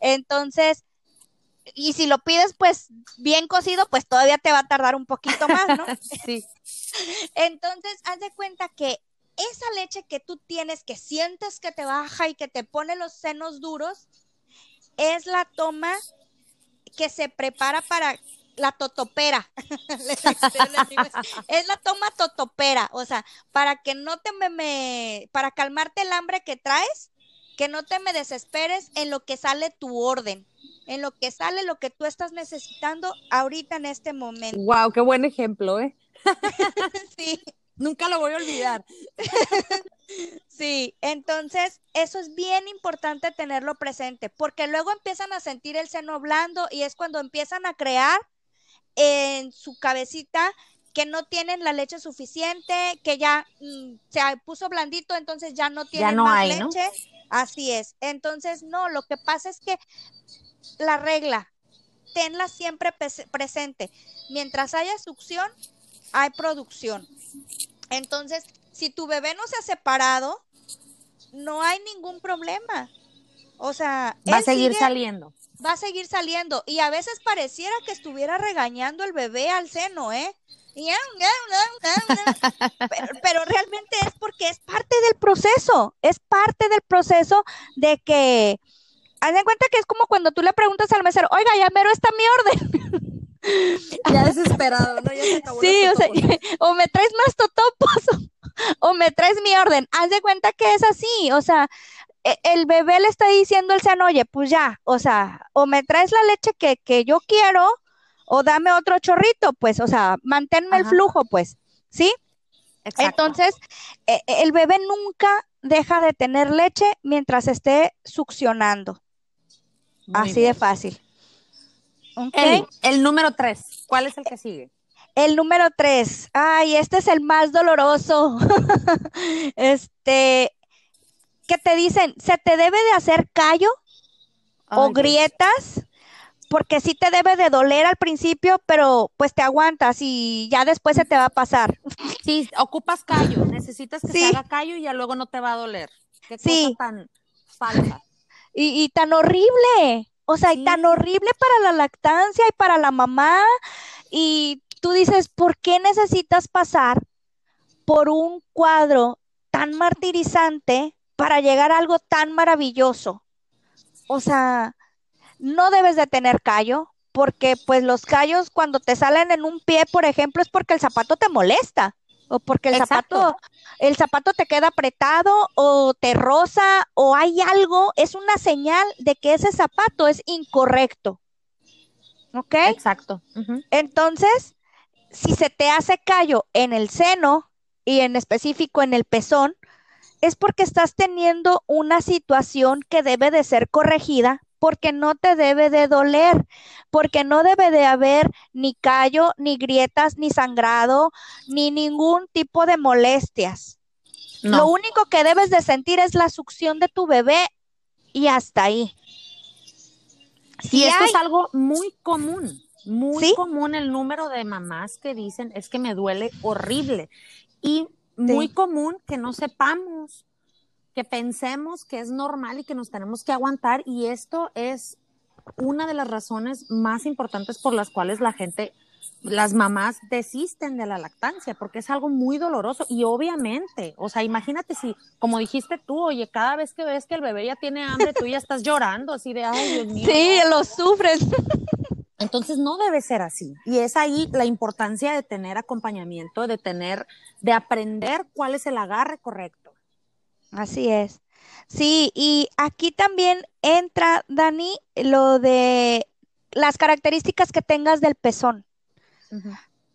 Entonces, y si lo pides pues bien cocido, pues todavía te va a tardar un poquito más, ¿no? sí. Entonces, haz de cuenta que esa leche que tú tienes, que sientes que te baja y que te pone los senos duros, es la toma que se prepara para la totopera. es la toma totopera, o sea, para que no te me, para calmarte el hambre que traes, que no te me desesperes en lo que sale tu orden, en lo que sale lo que tú estás necesitando ahorita en este momento. Wow, qué buen ejemplo, ¿eh? sí. Nunca lo voy a olvidar. sí, entonces eso es bien importante tenerlo presente, porque luego empiezan a sentir el seno blando y es cuando empiezan a crear en su cabecita que no tienen la leche suficiente, que ya mm, se puso blandito, entonces ya no tienen más leche. Así es. Entonces, no, lo que pasa es que la regla, tenla siempre presente. Mientras haya succión, hay producción. Entonces, si tu bebé no se ha separado, no hay ningún problema. O sea, va a seguir saliendo. Va a seguir saliendo. Y a veces pareciera que estuviera regañando el bebé al seno, ¿eh? Pero, pero, realmente es porque es parte del proceso, es parte del proceso de que, haz en cuenta que es como cuando tú le preguntas al mesero, oiga, ya mero está mi orden. Ya desesperado, ¿no? Ya se sí, o sea, o me traes más totopos o, me traes mi orden. Haz de cuenta que es así, o sea, e, el bebé le está diciendo al seno, oye, pues ya, o sea, o me traes la leche que, que yo quiero o dame otro chorrito, pues, o sea, manténme el flujo, pues, ¿sí? Entonces, e, e, el bebé nunca deja de tener leche mientras esté succionando. Así de fácil. El, número tres, ¿cuál es el que sigue? El número tres, ay, este es el más doloroso. este, que te dicen, se te debe de hacer callo o grietas, porque sí te debe de doler al principio, pero pues te aguantas y ya después se te va a pasar. Sí, ocupas callo, necesitas que se haga callo y ya luego no te va a doler. Qué sí. tan falsa. Y, y tan horrible. O sea, y tan horrible para la lactancia y para la mamá. Y tú dices, ¿por qué necesitas pasar por un cuadro tan martirizante para llegar a algo tan maravilloso? O sea, no debes de tener callo, porque pues los callos cuando te salen en un pie, por ejemplo, es porque el zapato te molesta o porque el zapato el zapato te queda apretado o te roza o hay algo, es una señal de que ese zapato es incorrecto. ¿Ok? Exacto. Entonces, si se te hace callo en el seno y en específico en el pezón, es porque estás teniendo una situación que debe de ser corregida porque no te debe de doler, porque no debe de haber ni callo, ni grietas, ni sangrado, ni ningún tipo de molestias. Lo único que debes de sentir es la succión de tu bebé y hasta ahí. y esto es algo muy común, muy común el número de mamás que dicen es que me duele horrible y muy común que no sepamos que pensemos que es normal y que nos tenemos que aguantar y esto es una de las razones más importantes por las cuales la gente, las mamás desisten de la lactancia, porque es algo muy doloroso y obviamente, o sea, imagínate si, como dijiste tú, oye, cada vez que ves que el bebé ya tiene hambre, tú ya estás llorando así de, ay, Dios mío. Sí, lo sufres. Entonces no debe ser así. Y es ahí la importancia de tener acompañamiento, de tener, de aprender cuál es el agarre correcto Así es. Sí, y aquí también entra, Dani, lo de las características que tengas del pezón.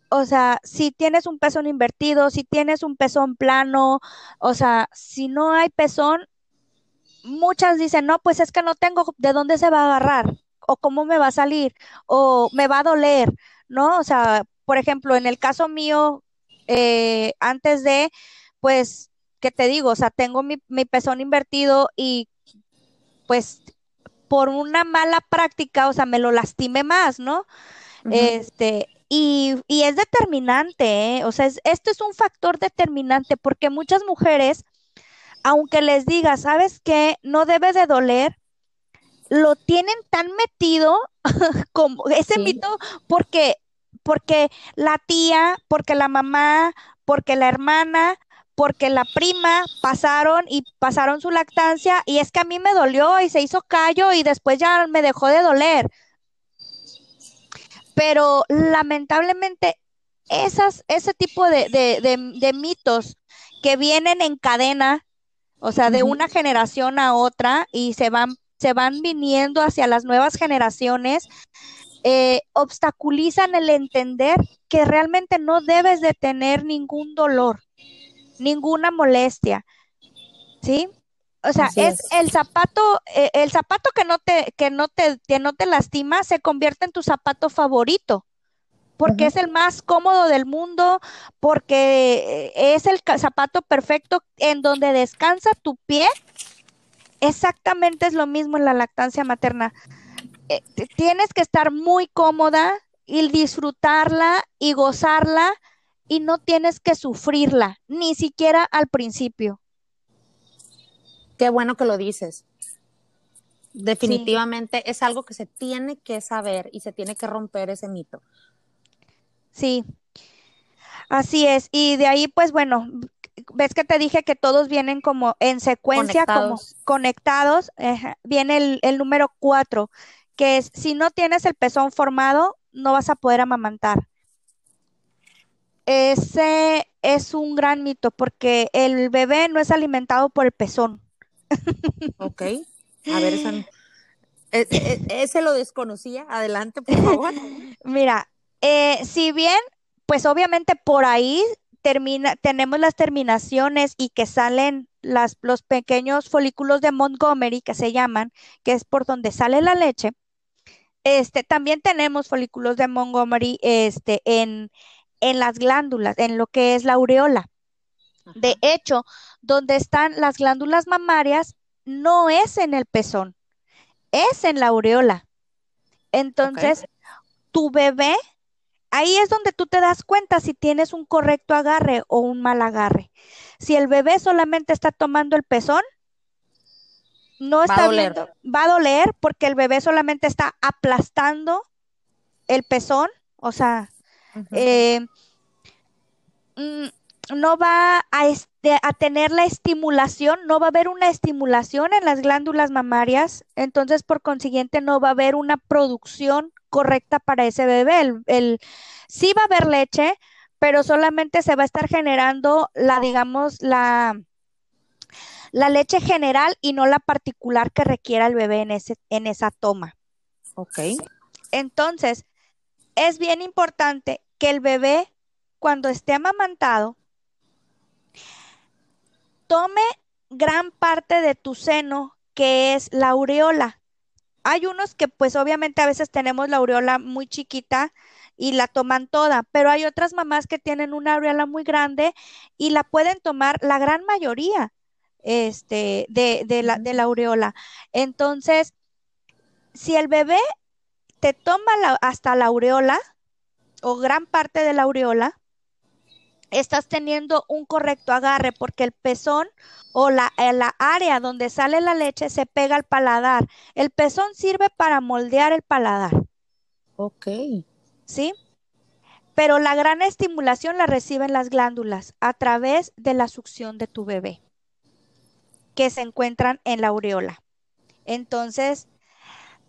O sea, si tienes un pezón invertido, si tienes un pezón plano, o sea, si no hay pezón, muchas dicen, no, pues es que no tengo de dónde se va a agarrar, o cómo me va a salir, o me va a doler, ¿no? O sea, por ejemplo, en el caso mío, eh, antes de, pues ¿qué te digo? O sea, tengo mi, pezón invertido y pues por una mala práctica, o sea, me lo lastimé más, ¿no? Este, y, es determinante, ¿eh? O sea, esto es un factor determinante porque muchas mujeres, aunque les diga, ¿sabes qué? No debe de doler, lo tienen tan metido como ese mito porque porque la tía, porque la mamá, porque la hermana, porque la prima pasaron y pasaron su lactancia y es que a mí me dolió y se hizo callo y después ya me dejó de doler. Pero lamentablemente esas, ese tipo de, mitos que vienen en cadena, o sea, de una generación a otra y se van, se van viniendo hacia las nuevas generaciones, eh, obstaculizan el entender que realmente no debes de tener ningún dolor ninguna molestia. ¿Sí? O sea, es, el zapato, eh, el zapato que no te, que no te, que no te lastima, se convierte en tu zapato favorito, porque es el más cómodo del mundo, porque eh, es el zapato perfecto en donde descansa tu pie. Exactamente es lo mismo en la lactancia materna. Eh, tienes que estar muy cómoda y disfrutarla y gozarla y no tienes que sufrirla, ni siquiera al principio. Qué bueno que lo dices. Definitivamente es algo que se tiene que saber y se tiene que romper ese mito. Sí, así es. Y de ahí, pues bueno, ves que te dije que todos vienen como en secuencia, como conectados. viene el, el número cuatro, que es, si no tienes el pezón formado, no vas a poder amamantar. Ese es un gran mito porque el bebé no es alimentado por el pezón. Ok. A ver, esa, e, e, ese lo desconocía. Adelante, por favor. Mira, eh, si bien, pues obviamente por ahí termina, tenemos las terminaciones y que salen las, los pequeños folículos de Montgomery, que se llaman, que es por donde sale la leche. Este, también tenemos folículos de Montgomery este, en, en las glándulas, en lo que es la aureola. De hecho, donde están las glándulas mamarias no es en el pezón, es en la aureola. Entonces, tu bebé, ahí es donde tú te das cuenta si tienes un correcto agarre o un mal agarre. Si el bebé solamente está tomando el pezón, no está viendo, va a doler porque el bebé solamente está aplastando el pezón, o sea, eh, mm, no va a, este, a, tener la estimulación, no va a haber una estimulación en las glándulas mamarias, entonces por consiguiente no va a haber una producción correcta para ese bebé. El, sí va a haber leche, pero solamente se va a estar generando la, digamos, la, la leche general y no la particular que requiera el bebé en, ese, en esa toma. Ok. Entonces, es bien importante que el bebé, cuando esté amamantado, tome gran parte de tu seno, que es la aureola. Hay unos que pues obviamente a veces tenemos la aureola muy chiquita y la toman toda, pero hay otras mamás que tienen una aureola muy grande y la pueden tomar la gran mayoría este, de, la, de la aureola. Entonces, si el bebé te toma hasta la aureola o gran parte de la aureola, estás teniendo un correcto agarre porque el pezón o la, eh, la, área donde sale la leche se pega al paladar. El pezón sirve para moldear el paladar. Ok. ¿Sí? Pero la gran estimulación la reciben las glándulas a través de la succión de tu bebé que se encuentran en la aureola. Entonces,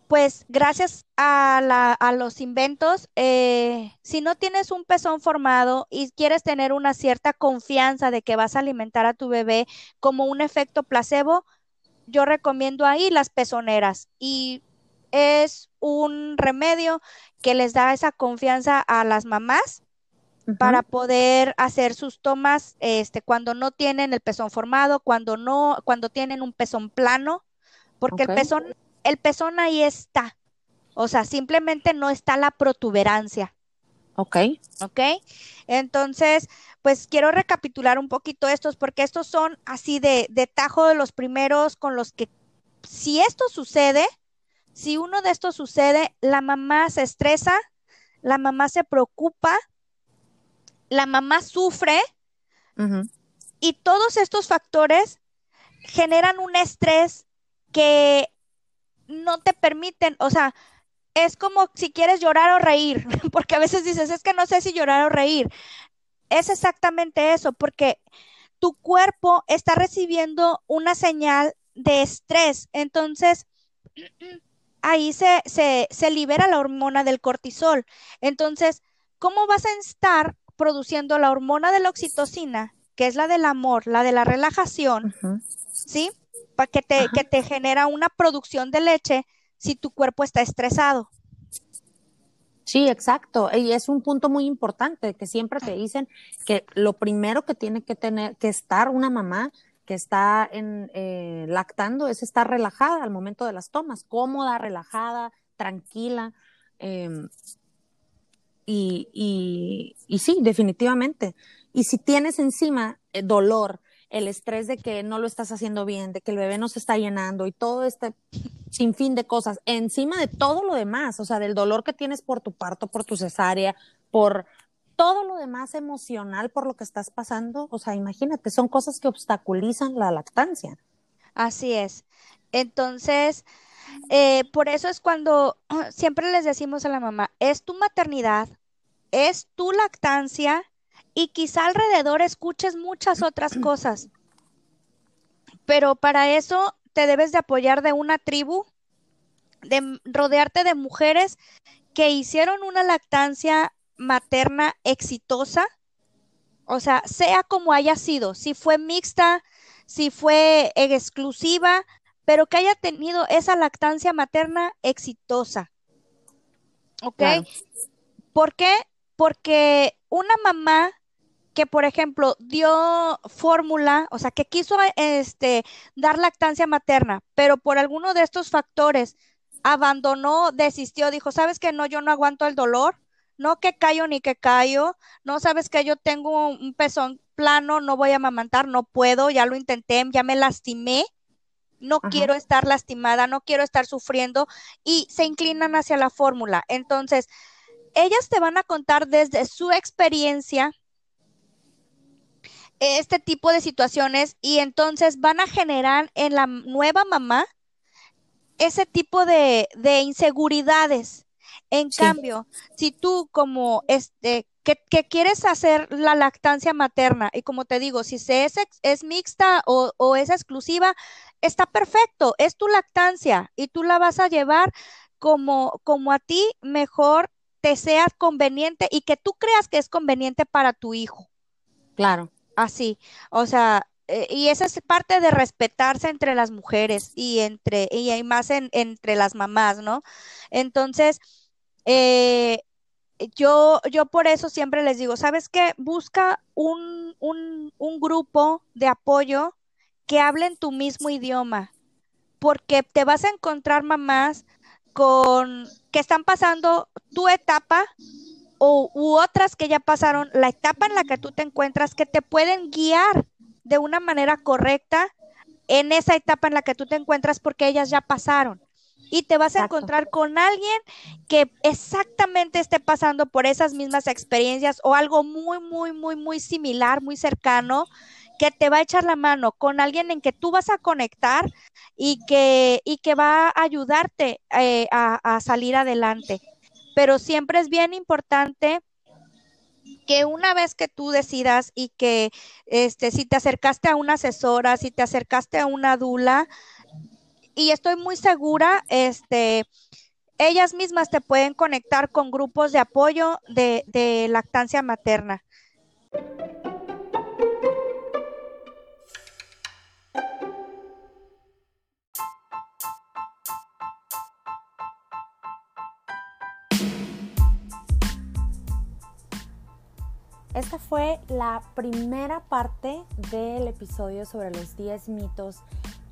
pues gracias a, los inventos, eh, si no tienes un pezón formado y quieres tener una cierta confianza de que vas a alimentar a tu bebé como un efecto placebo, yo recomiendo ahí las pezoneras. Y es un remedio que les da esa confianza a las mamás para poder hacer sus tomas este, cuando no tienen el pezón formado, cuando no, cuando tienen un pezón plano, porque el pezón el pezón ahí está. O sea, simplemente no está la protuberancia. Ok. Ok. Entonces, pues quiero recapitular un poquito estos, porque estos son así de, de tajo de los primeros con los que, si esto sucede, si uno de estos sucede, la mamá se estresa, la mamá se preocupa, la mamá sufre y todos estos factores generan un estrés que no te permiten, o sea, es como si quieres llorar o reír, porque a veces dices, es que no sé si llorar o reír. Es exactamente eso, porque tu cuerpo está recibiendo una señal de estrés. Entonces, ahí se, se, libera la hormona del cortisol. Entonces, ¿cómo vas a estar produciendo la hormona de la oxitocina, que es la del amor, la de la relajación, ¿sí? Que te, que te genera una producción de leche si tu cuerpo está estresado. Sí, exacto. Y es un punto muy importante que siempre te dicen que lo primero que tiene que tener, que estar una mamá que está en, eh, lactando es estar relajada al momento de las tomas, cómoda, relajada, tranquila. Em, y, y, y, sí, definitivamente. Y si tienes encima eh, dolor, el estrés de que no lo estás haciendo bien, de que el bebé no se está llenando y todo este sinfín de cosas, encima de todo lo demás, o sea, del dolor que tienes por tu parto, por tu cesárea, por todo lo demás emocional por lo que estás pasando, o sea, imagínate, son cosas que obstaculizan la lactancia. Así es. Entonces, eh, por eso es cuando siempre les decimos a la mamá, es tu maternidad, es tu lactancia y quizá alrededor escuches muchas otras cosas. Pero para eso te debes de apoyar de una tribu, de rodearte de mujeres que hicieron una lactancia materna exitosa, o sea, sea como haya sido, si fue mixta, si fue exclusiva, pero que haya tenido esa lactancia materna exitosa. ¿Ok? ¿Por qué? Porque una mamá que, por ejemplo, dio fórmula, o sea, que quiso este, dar lactancia materna, pero por alguno de estos factores abandonó, desistió, dijo, ¿sabes que no, yo no aguanto el dolor? no que callo ni que callo, no sabes que yo tengo un pezón plano, no voy a amamantar, no puedo, ya lo intenté, ya me lastimé, no quiero estar lastimada, no quiero estar sufriendo y se inclinan hacia la fórmula. Entonces, ellas te van a contar desde su experiencia este tipo de situaciones y entonces van a generar en la nueva mamá ese tipo de, de inseguridades en cambio, si tú como este, que, quieres hacer la lactancia materna y como te digo, si es, es mixta o, o es exclusiva, está perfecto, es tu lactancia y tú la vas a llevar como, como a ti mejor te sea conveniente y que tú creas que es conveniente para tu hijo. Claro. Así, o sea, eh, y esa es parte de respetarse entre las mujeres y entre, y hay más entre las mamás, ¿no? Entonces, eh, yo, yo por eso siempre les digo, ¿sabes qué? Busca un, un, un grupo de apoyo que hablen tu mismo idioma, porque te vas a encontrar mamás con que están pasando tu etapa o u otras que ya pasaron la etapa en la que tú te encuentras que te pueden guiar de una manera correcta en esa etapa en la que tú te encuentras porque ellas ya pasaron y te vas a encontrar con alguien que exactamente esté pasando por esas mismas experiencias o algo muy, muy, muy, muy similar, muy cercano, que te va a echar la mano con alguien en que tú vas a conectar y que, y que va a ayudarte eh, a, salir adelante. Pero siempre es bien importante que una vez que tú decidas y que este si te acercaste a una asesora, si te acercaste a una dula, y estoy muy segura, este, ellas mismas te pueden conectar con grupos de apoyo de, lactancia materna. Esta fue la primera parte del episodio sobre los 10 mitos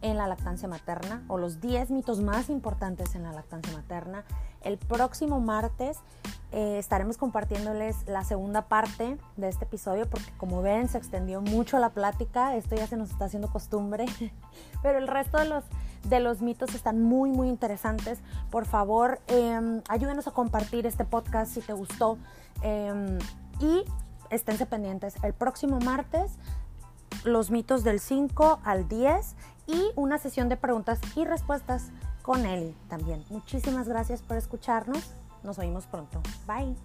en la lactancia materna o los 10 mitos más importantes en la lactancia materna. El próximo martes eh, estaremos compartiéndoles la segunda parte de este episodio porque como ven se extendió mucho la plática, esto ya se nos está haciendo costumbre, pero el resto de los, de los mitos están muy muy interesantes. Por favor, em, ayúdenos a compartir este podcast si te gustó em, y esténse pendientes. El próximo martes los mitos del 5 al 10 y una sesión de preguntas y respuestas con Eli también. Muchísimas gracias por escucharnos. Nos oímos pronto. Bye.